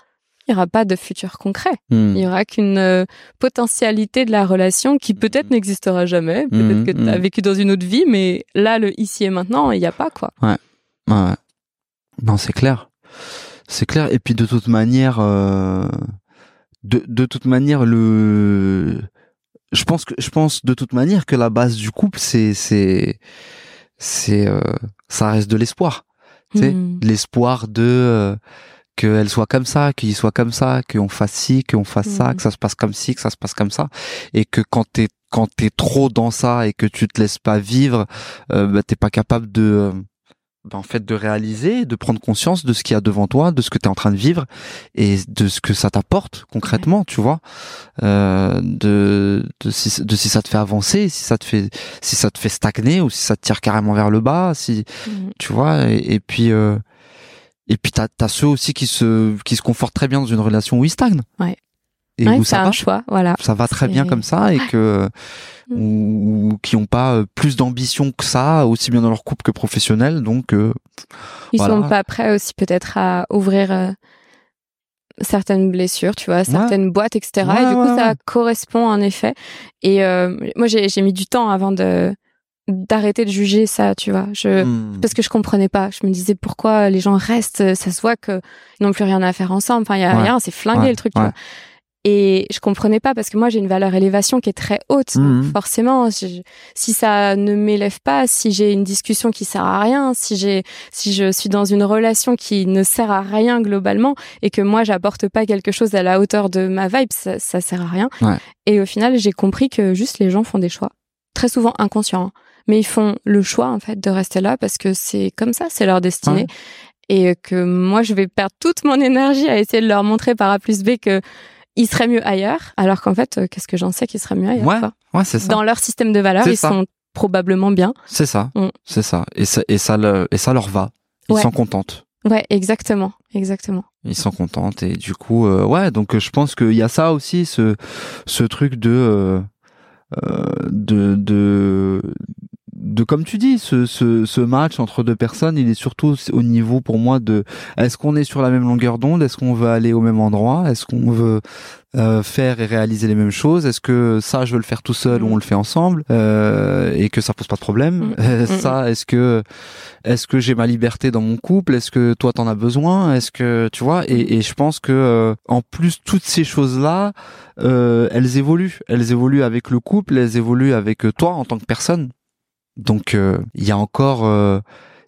[SPEAKER 1] il n'y aura pas de futur concret. Il y aura qu'une euh, potentialité de la relation qui peut-être n'existera jamais. Peut-être que tu as vécu dans une autre vie, mais là, le ici et maintenant, il n'y a pas quoi.
[SPEAKER 2] Ouais, ouais. Non, c'est clair. C'est clair. Et puis de toute manière, euh, de, de toute manière, le, je pense que, je pense de toute manière que la base du couple, c'est, c'est, c'est, euh, ça reste de l'espoir. Tu sais,
[SPEAKER 1] Mhm.
[SPEAKER 2] l'espoir de, euh, qu'elle soit comme ça, qu'il soit comme ça, qu'on fasse ci, qu'on fasse ça,
[SPEAKER 1] Mhm.
[SPEAKER 2] que ça se passe comme ci, que ça se passe comme ça, et que quand t'es quand t'es trop dans ça et que tu te laisses pas vivre, euh, bah, t'es pas capable de, euh, en fait, de réaliser, de prendre conscience de ce qu'il y a devant toi, de ce que t'es en train de vivre et de ce que ça t'apporte concrètement, tu vois, euh, de, de si, de si ça te fait avancer, si ça te fait, si ça te fait stagner ou si ça te tire carrément vers le bas, si,
[SPEAKER 1] Mhm.
[SPEAKER 2] tu vois, et, et puis. Euh, et puis t'as as ceux aussi qui se qui se confortent très bien dans une relation où ils stagnent.
[SPEAKER 1] Ouais.
[SPEAKER 2] Et
[SPEAKER 1] Ouais,
[SPEAKER 2] où ça
[SPEAKER 1] un
[SPEAKER 2] va,
[SPEAKER 1] choix, voilà.
[SPEAKER 2] ça va très bien comme ça et que
[SPEAKER 1] Mm.
[SPEAKER 2] ou, ou qui ont pas euh, plus d'ambition que ça, aussi bien dans leur couple que professionnel. Donc euh,
[SPEAKER 1] Ils
[SPEAKER 2] Voilà.
[SPEAKER 1] sont pas prêts aussi peut-être à ouvrir euh, certaines blessures, tu vois, certaines boîtes, etc.
[SPEAKER 2] Ouais,
[SPEAKER 1] et du coup, ça correspond en effet. Et euh, moi, j'ai mis du temps avant de d'arrêter de juger ça, tu vois. Je
[SPEAKER 2] hmm,
[SPEAKER 1] parce que je comprenais pas. Je me disais pourquoi les gens restent. Ça se voit que ils n'ont plus rien à faire ensemble. Enfin, il y a
[SPEAKER 2] Ouais.
[SPEAKER 1] rien. C'est flingué
[SPEAKER 2] Ouais,
[SPEAKER 1] le truc. tu vois. Et je comprenais pas parce que moi j'ai une valeur élévation qui est très haute. Donc,
[SPEAKER 2] Mhm.
[SPEAKER 1] forcément, je- si ça ne m'élève pas, si j'ai une discussion qui sert à rien, si j'ai, si je suis dans une relation qui ne sert à rien globalement et que moi j'apporte pas quelque chose à la hauteur de ma vibe, ça, ça sert à rien.
[SPEAKER 2] Ouais.
[SPEAKER 1] Et au final, j'ai compris que juste les gens font des choix, très souvent inconscients, hein. mais ils font le choix en fait de rester là parce que c'est comme ça, c'est leur destinée.
[SPEAKER 2] Ouais.
[SPEAKER 1] Et que moi, je vais perdre toute mon énergie à essayer de leur montrer par A plus B que il serait mieux ailleurs, alors qu'en fait, euh, qu'est-ce que j'en sais qu'il serait mieux ailleurs
[SPEAKER 2] Ouais, ouais, c'est ça.
[SPEAKER 1] Dans leur système de valeurs, ils
[SPEAKER 2] ça.
[SPEAKER 1] sont probablement bien.
[SPEAKER 2] C'est ça.
[SPEAKER 1] Mm.
[SPEAKER 2] C'est ça. Et ça et ça le- et ça leur va. Ils
[SPEAKER 1] Ouais.
[SPEAKER 2] sont contentes.
[SPEAKER 1] Ouais, exactement, exactement.
[SPEAKER 2] Ils sont contentes et du coup euh, ouais donc euh, je pense qu'il y a ça aussi ce ce truc de euh, de de de comme tu dis, ce, ce, ce match entre deux personnes, il est surtout au niveau pour moi de est-ce qu'on est sur la même longueur d'onde, est-ce qu'on veut aller au même endroit, est-ce qu'on veut euh, faire et réaliser les mêmes choses? Est-ce que ça, je veux le faire tout seul ou on le fait ensemble euh, et que ça pose pas de problème?
[SPEAKER 1] Mm.
[SPEAKER 2] Ça, est-ce que est-ce que j'ai ma liberté dans mon couple? Est-ce que toi t'en as besoin? Est-ce que tu vois? Et, et je pense que euh, en plus toutes ces choses là, euh, elles évoluent. Elles évoluent avec le couple, elles évoluent avec euh, toi en tant que personne. Donc euh, il y a encore euh,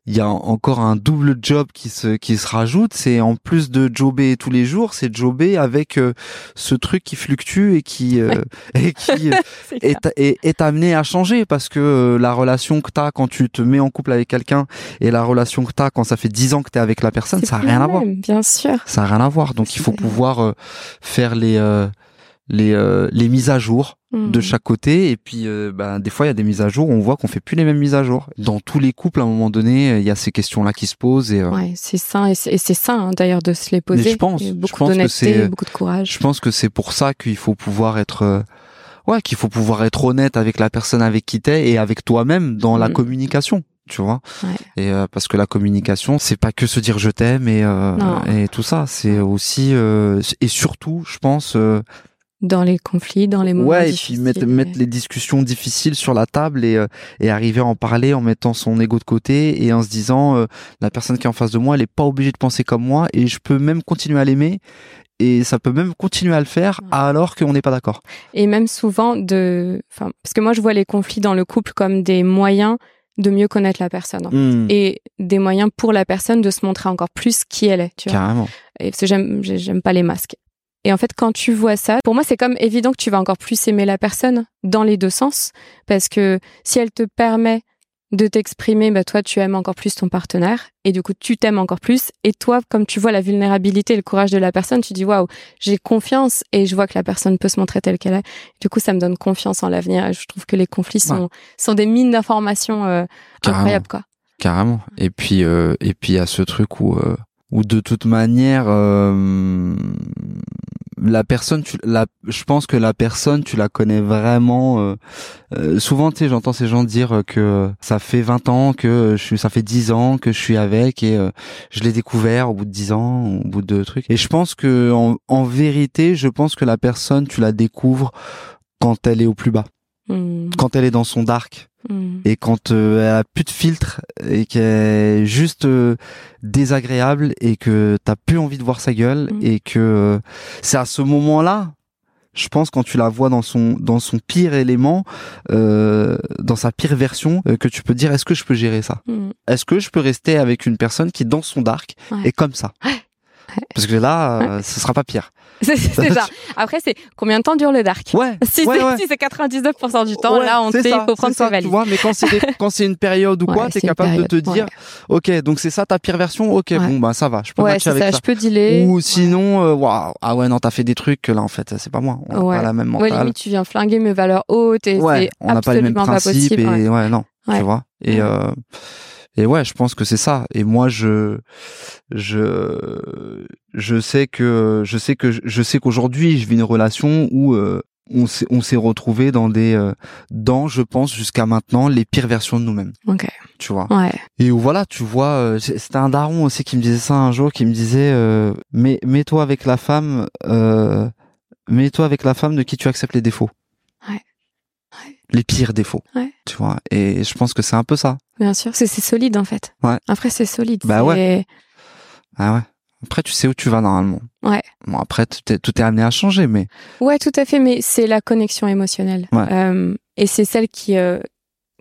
[SPEAKER 2] il y a encore un double job qui se qui se rajoute. C'est en plus de jobber tous les jours, c'est jobber avec euh, ce truc qui fluctue et qui euh, [LAUGHS] et qui [LAUGHS] est, est, est amené à changer parce que euh, la relation que t'as quand tu te mets en couple avec quelqu'un et la relation que t'as quand ça fait 10 ans que t'es avec la personne, ça a rien à voir.
[SPEAKER 1] Bien sûr.
[SPEAKER 2] Ça a rien à voir. Donc il faut pouvoir faire les euh, les euh, les mises à jour de
[SPEAKER 1] Mm.
[SPEAKER 2] chaque côté et puis euh, ben, des fois il y a des mises à jour où on voit qu'on fait plus les mêmes mises à jour dans tous les couples à un moment donné il y a ces questions là qui se posent et euh,
[SPEAKER 1] Ouais, c'est sain et c'est et sain hein, d'ailleurs de se les poser.
[SPEAKER 2] je pense, je
[SPEAKER 1] beaucoup
[SPEAKER 2] pense que
[SPEAKER 1] d'honnêteté,
[SPEAKER 2] c'est-
[SPEAKER 1] beaucoup de courage.
[SPEAKER 2] je pense que c'est pour ça qu'il faut pouvoir être euh, ouais qu'il faut pouvoir être honnête avec la personne avec qui t'es et avec toi-même dans la
[SPEAKER 1] Mm.
[SPEAKER 2] communication tu vois
[SPEAKER 1] Ouais.
[SPEAKER 2] et euh, parce que la communication c'est pas que se dire je t'aime et euh, et tout ça c'est aussi euh, et surtout je pense euh,
[SPEAKER 1] Dans les conflits, dans les moments
[SPEAKER 2] ouais et puis mettre mettre les discussions difficiles sur la table et euh, et arriver à en parler en mettant son ego de côté et en se disant euh, la personne qui est en face de moi elle est pas obligée de penser comme moi et je peux même continuer à l'aimer et ça peut même continuer à le faire
[SPEAKER 1] Ouais.
[SPEAKER 2] alors qu'on n'est pas d'accord
[SPEAKER 1] Et même souvent de, enfin, parce que moi je vois les conflits dans le couple comme des moyens de mieux connaître la personne hein.
[SPEAKER 2] Hmm,
[SPEAKER 1] et des moyens pour la personne de se montrer encore plus qui elle est. Tu vois.
[SPEAKER 2] carrément
[SPEAKER 1] Et parce que j'aime, j'ai- j'aime pas les masques. Et en fait, quand tu vois ça, pour moi, c'est comme évident que tu vas encore plus aimer la personne dans les deux sens, parce que si elle te permet de t'exprimer, bah toi, tu aimes encore plus ton partenaire, et du coup, tu t'aimes encore plus. Et toi, comme tu vois la vulnérabilité et le courage de la personne, tu dis waouh, j'ai confiance et je vois que la personne peut se montrer telle qu'elle est. Du coup, ça me donne confiance en l'avenir. Et je trouve que les conflits sont sont des mines d'informations euh, incroyables, quoi.
[SPEAKER 2] carrément et puis euh, et puis il y a ce truc où euh, où de toute manière euh, la personne je pense que la personne tu la connais vraiment euh, euh, souvent tu sais j'entends ces gens dire que ça fait 20 ans que je suis ça fait 10 ans que je suis avec et je l'ai découvert au bout de 10 ans au bout de trucs. Et je pense que en vérité je pense que la personne tu la découvres quand elle est au plus bas
[SPEAKER 1] Hmm,
[SPEAKER 2] quand elle est dans son dark
[SPEAKER 1] hmm.
[SPEAKER 2] et quand euh, elle a plus de filtre et qu'elle est juste euh, désagréable et que t'as plus envie de voir sa gueule
[SPEAKER 1] Mm.
[SPEAKER 2] et que euh, c'est à ce moment-là je pense quand tu la vois dans son dans son pire élément euh, dans sa pire version euh, que tu peux dire est-ce que je peux gérer ça?
[SPEAKER 1] Hmm.
[SPEAKER 2] est-ce que je peux rester avec une personne qui dans son dark
[SPEAKER 1] Ouais.
[SPEAKER 2] est comme ça? Parce que là euh, ce sera pas pire [LAUGHS]
[SPEAKER 1] C'est [LAUGHS] ça. Après, c'est combien de temps dure le dark
[SPEAKER 2] ouais [LAUGHS]
[SPEAKER 1] Si
[SPEAKER 2] ouais,
[SPEAKER 1] c'est
[SPEAKER 2] ouais.
[SPEAKER 1] si c'est 99% du temps,
[SPEAKER 2] Ouais,
[SPEAKER 1] là, on sait, il faut prendre ses valises.
[SPEAKER 2] Tu vois, mais quand c'est des- quand c'est une période ou quoi,
[SPEAKER 1] Ouais,
[SPEAKER 2] t'es capable de te dire,
[SPEAKER 1] ouais.
[SPEAKER 2] ok, donc c'est ça ta pire version, ok,
[SPEAKER 1] Ouais.
[SPEAKER 2] bon bah ça va, je peux
[SPEAKER 1] Ouais,
[SPEAKER 2] matcher avec
[SPEAKER 1] ça,
[SPEAKER 2] ça.
[SPEAKER 1] je peux dealer.
[SPEAKER 2] Ou sinon, euh, waouh, ah ouais non, t'as fait des trucs que là en fait c'est pas moi, on a
[SPEAKER 1] Ouais.
[SPEAKER 2] pas la même
[SPEAKER 1] Ouais,
[SPEAKER 2] mentale.
[SPEAKER 1] limite, tu viens flinguer mes valeurs hautes et
[SPEAKER 2] Ouais,
[SPEAKER 1] c'est
[SPEAKER 2] on n'a pas les mêmes
[SPEAKER 1] absolument pas
[SPEAKER 2] principes
[SPEAKER 1] possible.
[SPEAKER 2] et
[SPEAKER 1] ouais.
[SPEAKER 2] ouais, non,
[SPEAKER 1] Ouais.
[SPEAKER 2] tu vois. Et
[SPEAKER 1] Ouais.
[SPEAKER 2] euh, et ouais, je pense que c'est ça. Et moi, je je je sais que je sais que je sais qu'aujourd'hui, je vis une relation où euh, on s'est on s'est retrouvé dans des euh, dans je pense jusqu'à maintenant les pires versions de nous-mêmes
[SPEAKER 1] Ok.
[SPEAKER 2] tu vois
[SPEAKER 1] Ouais.
[SPEAKER 2] et où voilà tu vois euh, c'était un daron aussi qui me disait ça un jour qui me disait euh, mais mets-toi avec la femme euh, mets-toi avec la femme de qui tu acceptes les défauts. Les pires défauts
[SPEAKER 1] Ouais.
[SPEAKER 2] tu vois et je pense que c'est un peu ça
[SPEAKER 1] Bien sûr, c'est solide en fait.
[SPEAKER 2] Ouais.
[SPEAKER 1] Après, c'est solide.
[SPEAKER 2] Bah ouais. ah ouais après tu sais où tu vas normalement
[SPEAKER 1] Ouais.
[SPEAKER 2] bon après tout est, tout est amené à changer mais
[SPEAKER 1] Ouais, tout à fait, mais c'est la connexion émotionnelle.
[SPEAKER 2] Ouais.
[SPEAKER 1] Euh, et c'est celle qui, euh,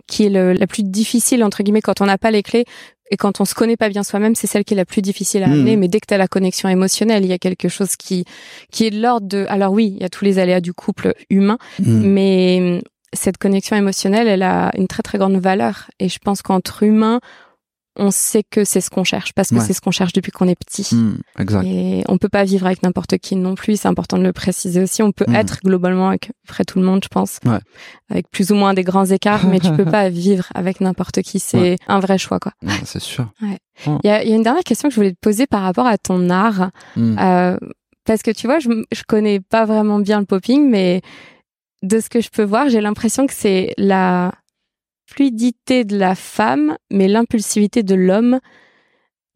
[SPEAKER 1] qui est le- la plus difficile, entre guillemets, quand on n'a pas les clés et quand on se connaît pas bien soi-même, c'est celle qui est la plus difficile à
[SPEAKER 2] Mhm.
[SPEAKER 1] amener. Mais dès que tu as la connexion émotionnelle, il y a quelque chose qui, qui est de l'ordre de... Alors oui, il y a tous les aléas du couple humain,
[SPEAKER 2] hmm,
[SPEAKER 1] mais cette connexion émotionnelle, elle a une très très grande valeur. Et je pense qu'entre humains, on sait que c'est ce qu'on cherche, parce que
[SPEAKER 2] Ouais.
[SPEAKER 1] c'est ce qu'on cherche depuis qu'on est petit.
[SPEAKER 2] hmm, exact
[SPEAKER 1] Et on peut pas vivre avec n'importe qui non plus, c'est important de le préciser aussi. On peut
[SPEAKER 2] Mhm.
[SPEAKER 1] être globalement avec près tout le monde, je pense,
[SPEAKER 2] Ouais.
[SPEAKER 1] avec plus ou moins des grands écarts, mais tu peux [LAUGHS] pas vivre avec n'importe qui. C'est
[SPEAKER 2] Ouais.
[SPEAKER 1] un vrai choix, quoi.
[SPEAKER 2] C'est sûr
[SPEAKER 1] Il y a, il y a une dernière question que je voulais te poser par rapport à ton art,
[SPEAKER 2] Hmm.
[SPEAKER 1] euh, parce que tu vois, je, je connais pas vraiment bien le popping, mais de ce que je peux voir, j'ai l'impression que c'est la fluidité de la femme, mais l'impulsivité de l'homme.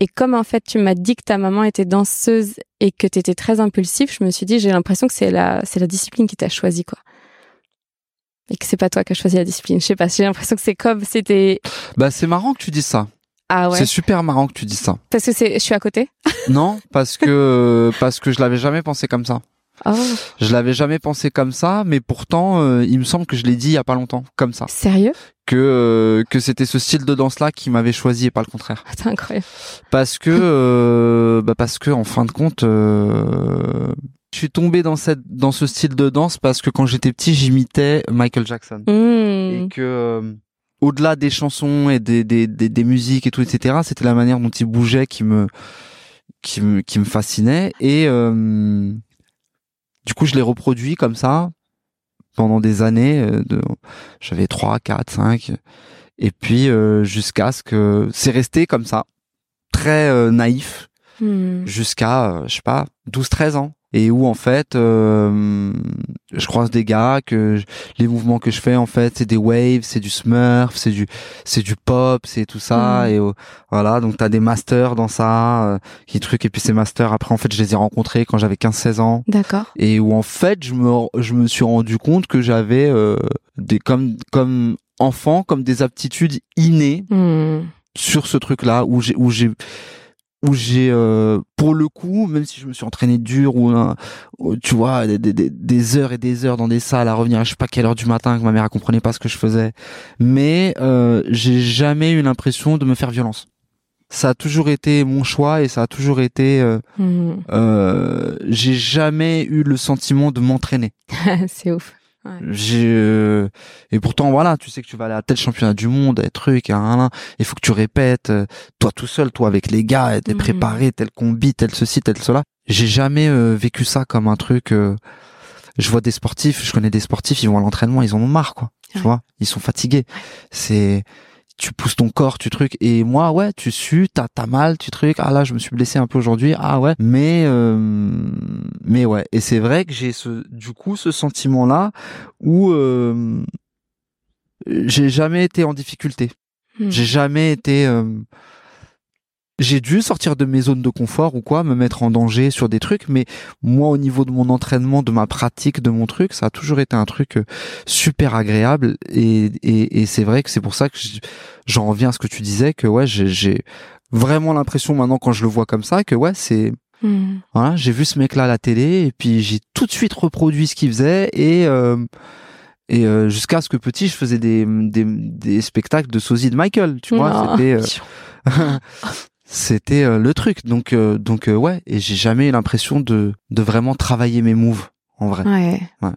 [SPEAKER 1] Et comme en fait tu m'as dit que ta maman était danseuse et que tu étais très impulsif, je me suis dit j'ai l'impression que c'est la c'est la discipline qui t'a choisi quoi. Et que c'est pas toi qui as choisi la discipline. Je sais pas, j'ai l'impression que c'est comme c'était
[SPEAKER 2] Bah c'est marrant que tu dis ça.
[SPEAKER 1] Ah ouais.
[SPEAKER 2] C'est super marrant que tu dis ça.
[SPEAKER 1] Parce que c'est je suis à côté.
[SPEAKER 2] non, parce que parce que je l'avais jamais pensé comme ça.
[SPEAKER 1] Oh.
[SPEAKER 2] Je l'avais jamais pensé comme ça, mais pourtant, euh, il me semble que je l'ai dit il y a pas longtemps, comme ça.
[SPEAKER 1] Sérieux?
[SPEAKER 2] Que euh, que c'était ce style de danse là qui m'avait choisi et pas le contraire.
[SPEAKER 1] C'est incroyable.
[SPEAKER 2] Parce que euh, bah parce que en fin de compte, euh, je suis tombé dans cette dans ce style de danse parce que quand j'étais petit, j'imitais Michael Jackson et
[SPEAKER 1] Mmh.
[SPEAKER 2] que euh, au-delà des chansons et des, des, des, des musiques et tout, etc., c'était la manière dont il bougeait qui me, qui me, qui me fascinait. Et euh, du coup, je l'ai reproduit comme ça pendant des années. euh, De, j'avais 3, 4, 5. Et puis, euh, jusqu'à ce que c'est resté comme ça, très euh, naïf,
[SPEAKER 1] Mmh.
[SPEAKER 2] jusqu'à, euh, je sais pas, 12, 13 ans. Et où, en fait, euh, je croise des gars que je- les mouvements que je fais, en fait, c'est des waves, c'est du smurf, c'est du, c'est du pop, c'est tout ça.
[SPEAKER 1] Mhm.
[SPEAKER 2] Et euh, voilà, donc t'as des masters dans ça, euh, qui truc. Et puis ces masters, après, en fait, je les ai rencontrés quand j'avais 15-16 ans.
[SPEAKER 1] D'accord.
[SPEAKER 2] Et où, en fait, je me, je me suis rendu compte que j'avais euh, des, comme, comme enfant, comme des aptitudes innées
[SPEAKER 1] Mmh.
[SPEAKER 2] sur ce truc-là où j'ai où j'ai où j'ai euh, pour le coup même si je me suis entraîné dur ou euh, tu vois des, des, des- des heures et des heures dans des salles à revenir à je sais pas quelle heure du matin que ma mère elle comprenait pas ce que je faisais mais euh, j'ai jamais eu l'impression de me faire violence ça a toujours été mon choix et ça a toujours été euh,
[SPEAKER 1] Mmh.
[SPEAKER 2] euh, j'ai jamais eu le sentiment de m'entraîner [LAUGHS]
[SPEAKER 1] c'est ouf.
[SPEAKER 2] J'ai euh, et pourtant voilà tu sais que tu vas aller à tel championnat du monde et truc hein. il faut que tu répètes euh, toi tout seul toi avec les gars t'es
[SPEAKER 1] Mhm.
[SPEAKER 2] préparé tel combi tel ceci tel cela. J'ai jamais euh, vécu ça comme un truc euh, je vois des sportifs je connais des sportifs ils vont à l'entraînement ils en ont marre quoi. Tu vois? Ils sont fatigués. C'est tu pousses ton corps, tu truc. Et moi, ouais, tu sues, t'as, t'as mal, tu truc. Ah là, je me suis blessé un peu aujourd'hui. Ah ouais. Mais, euh, mais ouais. Et c'est vrai que j'ai ce, du coup, ce sentiment-là où euh, j'ai jamais été en difficulté.
[SPEAKER 1] Mmh.
[SPEAKER 2] J'ai jamais été. euh, j'ai dû sortir de mes zones de confort ou quoi, me mettre en danger sur des trucs, mais moi au niveau de mon entraînement, de ma pratique, de mon truc, ça a toujours été un truc euh, super agréable et, et, et c'est vrai que c'est pour ça que je- j'en reviens à ce que tu disais que ouais j'ai- vraiment l'impression maintenant quand je le vois comme ça que ouais c'est
[SPEAKER 1] Mmh.
[SPEAKER 2] voilà j'ai vu ce mec là à la télé et puis j'ai tout de suite reproduit ce qu'il faisait et euh, et euh, jusqu'à ce que petit je faisais des des, des spectacles de sosie de Michael tu vois c'était euh, [LAUGHS] [LAUGHS] c'était euh, le truc donc euh, donc euh, ouais et j'ai jamais eu l'impression de de vraiment travailler mes moves en vrai
[SPEAKER 1] Ouais.
[SPEAKER 2] Ouais.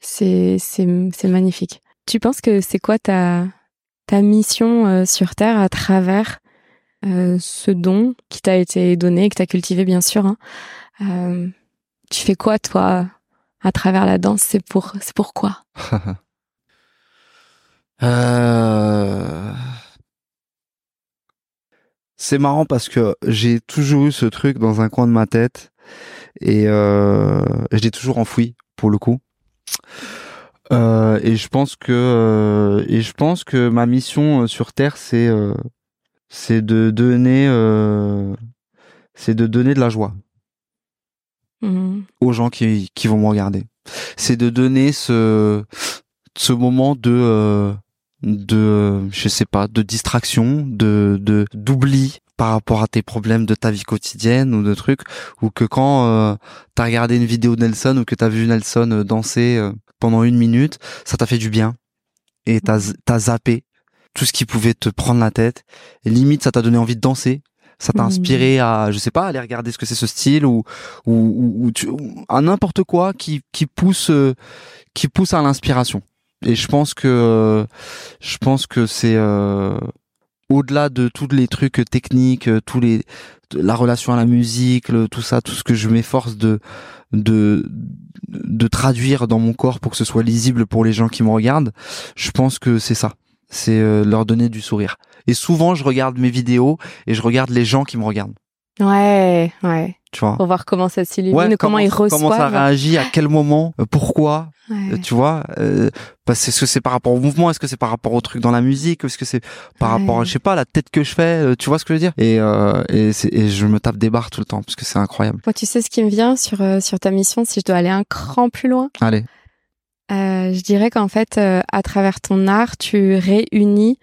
[SPEAKER 1] C'est c'est c'est magnifique. Tu penses que c'est quoi ta ta mission euh, sur terre à travers euh, ce don qui t'a été donné, que t'as cultivé bien sûr. hein. Euh, tu fais quoi toi à travers la danse? C'est pour c'est pourquoi [LAUGHS]
[SPEAKER 2] Euh, C'est marrant parce que j'ai toujours eu ce truc dans un coin de ma tête et euh, je l'ai toujours enfoui pour le coup. Euh, et je pense que euh, et je pense que ma mission euh, sur Terre c'est euh, c'est de donner euh, c'est de donner de la joie
[SPEAKER 1] Mhm.
[SPEAKER 2] aux gens qui, qui vont me regarder. C'est de donner ce, ce moment de, euh, de, je sais pas, de distraction, de, de, d'oubli par rapport à tes problèmes de ta vie quotidienne ou de trucs, ou que quand euh, t'as regardé une vidéo de Nelson ou que t'as vu Nelson euh, danser euh, pendant une minute, ça t'a fait du bien et t'as, t'as zappé tout ce qui pouvait te prendre la tête. Et limite, ça t'a donné envie de danser. Ça t'a
[SPEAKER 1] Mhm.
[SPEAKER 2] inspiré à, je sais pas, aller regarder ce que c'est ce style ou ou, ou, ou tu- ou à n'importe quoi qui qui pousse euh, qui pousse à l'inspiration. Et je pense que je pense que c'est euh, au-delà de tous les trucs techniques, euh, tous les la relation à la musique, tout ça, tout ce que je m'efforce de de de traduire dans mon corps pour que ce soit lisible pour les gens qui me regardent. Je pense que c'est ça. C'est euh, leur donner du sourire. Et souvent, je regarde mes vidéos et je regarde les gens qui me regardent.
[SPEAKER 1] Ouais, ouais.
[SPEAKER 2] Tu vois.
[SPEAKER 1] Pour voir comment ça s'illumine,
[SPEAKER 2] Ouais,
[SPEAKER 1] comment, ils reçoivent.
[SPEAKER 2] Comment ça réagit, à quel moment, euh, pourquoi,
[SPEAKER 1] Ouais.
[SPEAKER 2] euh, tu vois. Euh, parce que est-ce que c'est par rapport au mouvement, est-ce que c'est par rapport au truc dans la musique, est-ce que c'est par
[SPEAKER 1] Ouais.
[SPEAKER 2] rapport, à, je sais pas, à la tête que je fais, tu vois ce que je veux dire? Et, euh, et, c'est- et je me tape des barres tout le temps parce que c'est incroyable.
[SPEAKER 1] Moi, tu sais ce qui me vient sur, euh, sur ta mission, si je dois aller un cran plus loin?
[SPEAKER 2] Allez,
[SPEAKER 1] je dirais qu'en fait, à travers ton art, tu réunis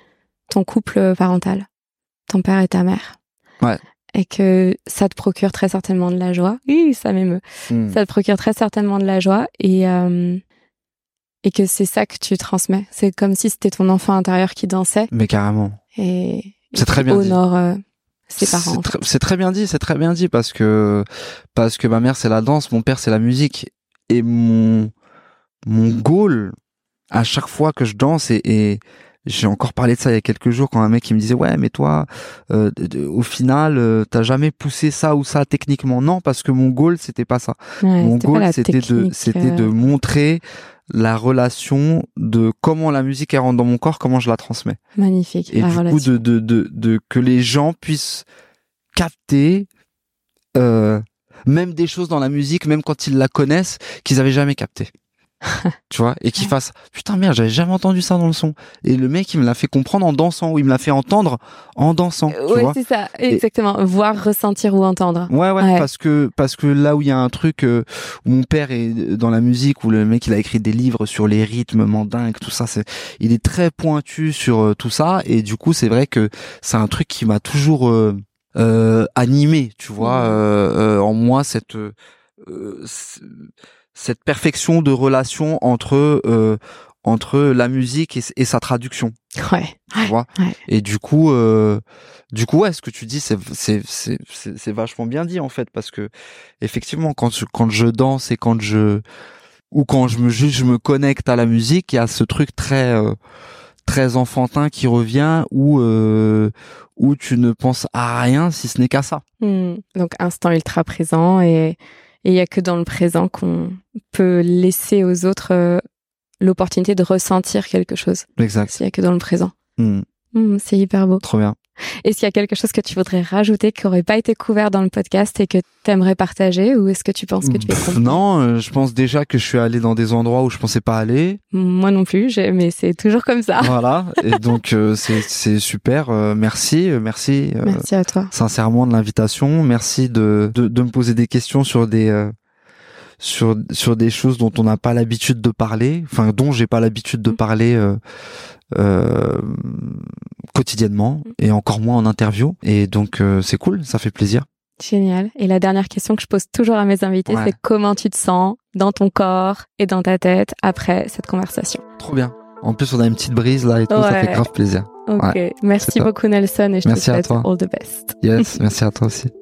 [SPEAKER 1] ton couple parental, ton père et ta mère.
[SPEAKER 2] Ouais.
[SPEAKER 1] Et que ça te procure très certainement de la joie. Oui, ça m'émeut.
[SPEAKER 2] Hmm.
[SPEAKER 1] Ça te procure très certainement de la joie et euh, et que c'est ça que tu transmets. C'est comme si c'était ton enfant intérieur qui dansait
[SPEAKER 2] mais carrément.
[SPEAKER 1] et,
[SPEAKER 2] C'est très bien dit.
[SPEAKER 1] honore euh, ses parents.
[SPEAKER 2] C'est très, c'est très bien dit, c'est très bien dit parce que parce que ma mère c'est la danse, mon père c'est la musique et mon mon goal à chaque fois que je danse et, et j'ai encore parlé de ça il y a quelques jours quand un mec il me disait ouais mais toi euh, au final euh, t'as jamais poussé ça ou ça techniquement. Non parce que mon goal c'était pas ça.
[SPEAKER 1] Ouais,
[SPEAKER 2] mon goal c'était de c'était de
[SPEAKER 1] euh,
[SPEAKER 2] montrer la relation de comment la musique elle rentre dans mon corps comment je la transmets.
[SPEAKER 1] Magnifique.
[SPEAKER 2] et
[SPEAKER 1] la
[SPEAKER 2] du coup de, de, de, de que les gens puissent capter euh, même des choses dans la musique même quand ils la connaissent qu'ils avaient jamais capté [LAUGHS] tu vois et qu'ils
[SPEAKER 1] Ouais.
[SPEAKER 2] fassent putain merde j'avais jamais entendu ça dans le son et le mec il me l'a fait comprendre en dansant ou il me l'a fait entendre en dansant tu
[SPEAKER 1] ouais, c'est ça, exactement. Voir, ressentir ou entendre.
[SPEAKER 2] Ouais, ouais,
[SPEAKER 1] Ouais.
[SPEAKER 2] parce que parce que là où il y a un truc euh, où mon père est dans la musique où le mec il a écrit des livres sur les rythmes mandingues tout ça c'est il est très pointu sur euh, tout ça et du coup c'est vrai que c'est un truc qui m'a toujours euh, euh, animé tu vois euh, euh, en moi cette euh, cette perfection de relation entre euh, entre la musique et, et sa traduction
[SPEAKER 1] Ouais.
[SPEAKER 2] tu vois
[SPEAKER 1] ouais.
[SPEAKER 2] et du coup euh, du coup ouais ce que tu dis c'est c'est c'est vachement bien dit en fait parce que effectivement quand je, quand je danse et quand je ou quand je me juste je me connecte à la musique il y a ce truc très euh, très enfantin qui revient où euh, où tu ne penses à rien si ce n'est qu'à ça
[SPEAKER 1] Hmm. Donc instant ultra présent et il y a que dans le présent qu'on peut laisser aux autres euh, l'opportunité de ressentir quelque chose.
[SPEAKER 2] exact
[SPEAKER 1] S'il y a que dans le présent.
[SPEAKER 2] Hmm,
[SPEAKER 1] Hmm, c'est hyper beau.
[SPEAKER 2] trop bien
[SPEAKER 1] Est-ce qu'il y a quelque chose que tu voudrais rajouter qui n'aurait pas été couvert dans le podcast et que tu aimerais partager ou est-ce que tu penses que tu es
[SPEAKER 2] Pff, non euh, je pense déjà que je suis allé dans des endroits où je pensais pas aller
[SPEAKER 1] Moi non plus, mais c'est toujours comme ça.
[SPEAKER 2] voilà et donc euh, c'est super euh, merci merci euh,
[SPEAKER 1] Merci à toi.
[SPEAKER 2] sincèrement de l'invitation. Merci de, de, de me poser des questions sur des euh, sur sur des choses dont on n'a pas l'habitude de parler, enfin dont j'ai pas l'habitude de
[SPEAKER 1] Mm.
[SPEAKER 2] parler euh, euh, quotidiennement et encore moins en interview. Et donc euh, c'est cool, ça fait plaisir.
[SPEAKER 1] Génial. Et la dernière question que je pose toujours à mes invités,
[SPEAKER 2] Ouais.
[SPEAKER 1] c'est comment tu te sens dans ton corps et dans ta tête après cette conversation?
[SPEAKER 2] Trop bien. En plus on a une petite brise là et tout, ça fait grave plaisir.
[SPEAKER 1] Ok. Merci beaucoup Nelson et je
[SPEAKER 2] Merci
[SPEAKER 1] te souhaite all the best.
[SPEAKER 2] Yes, merci à toi aussi. [LAUGHS]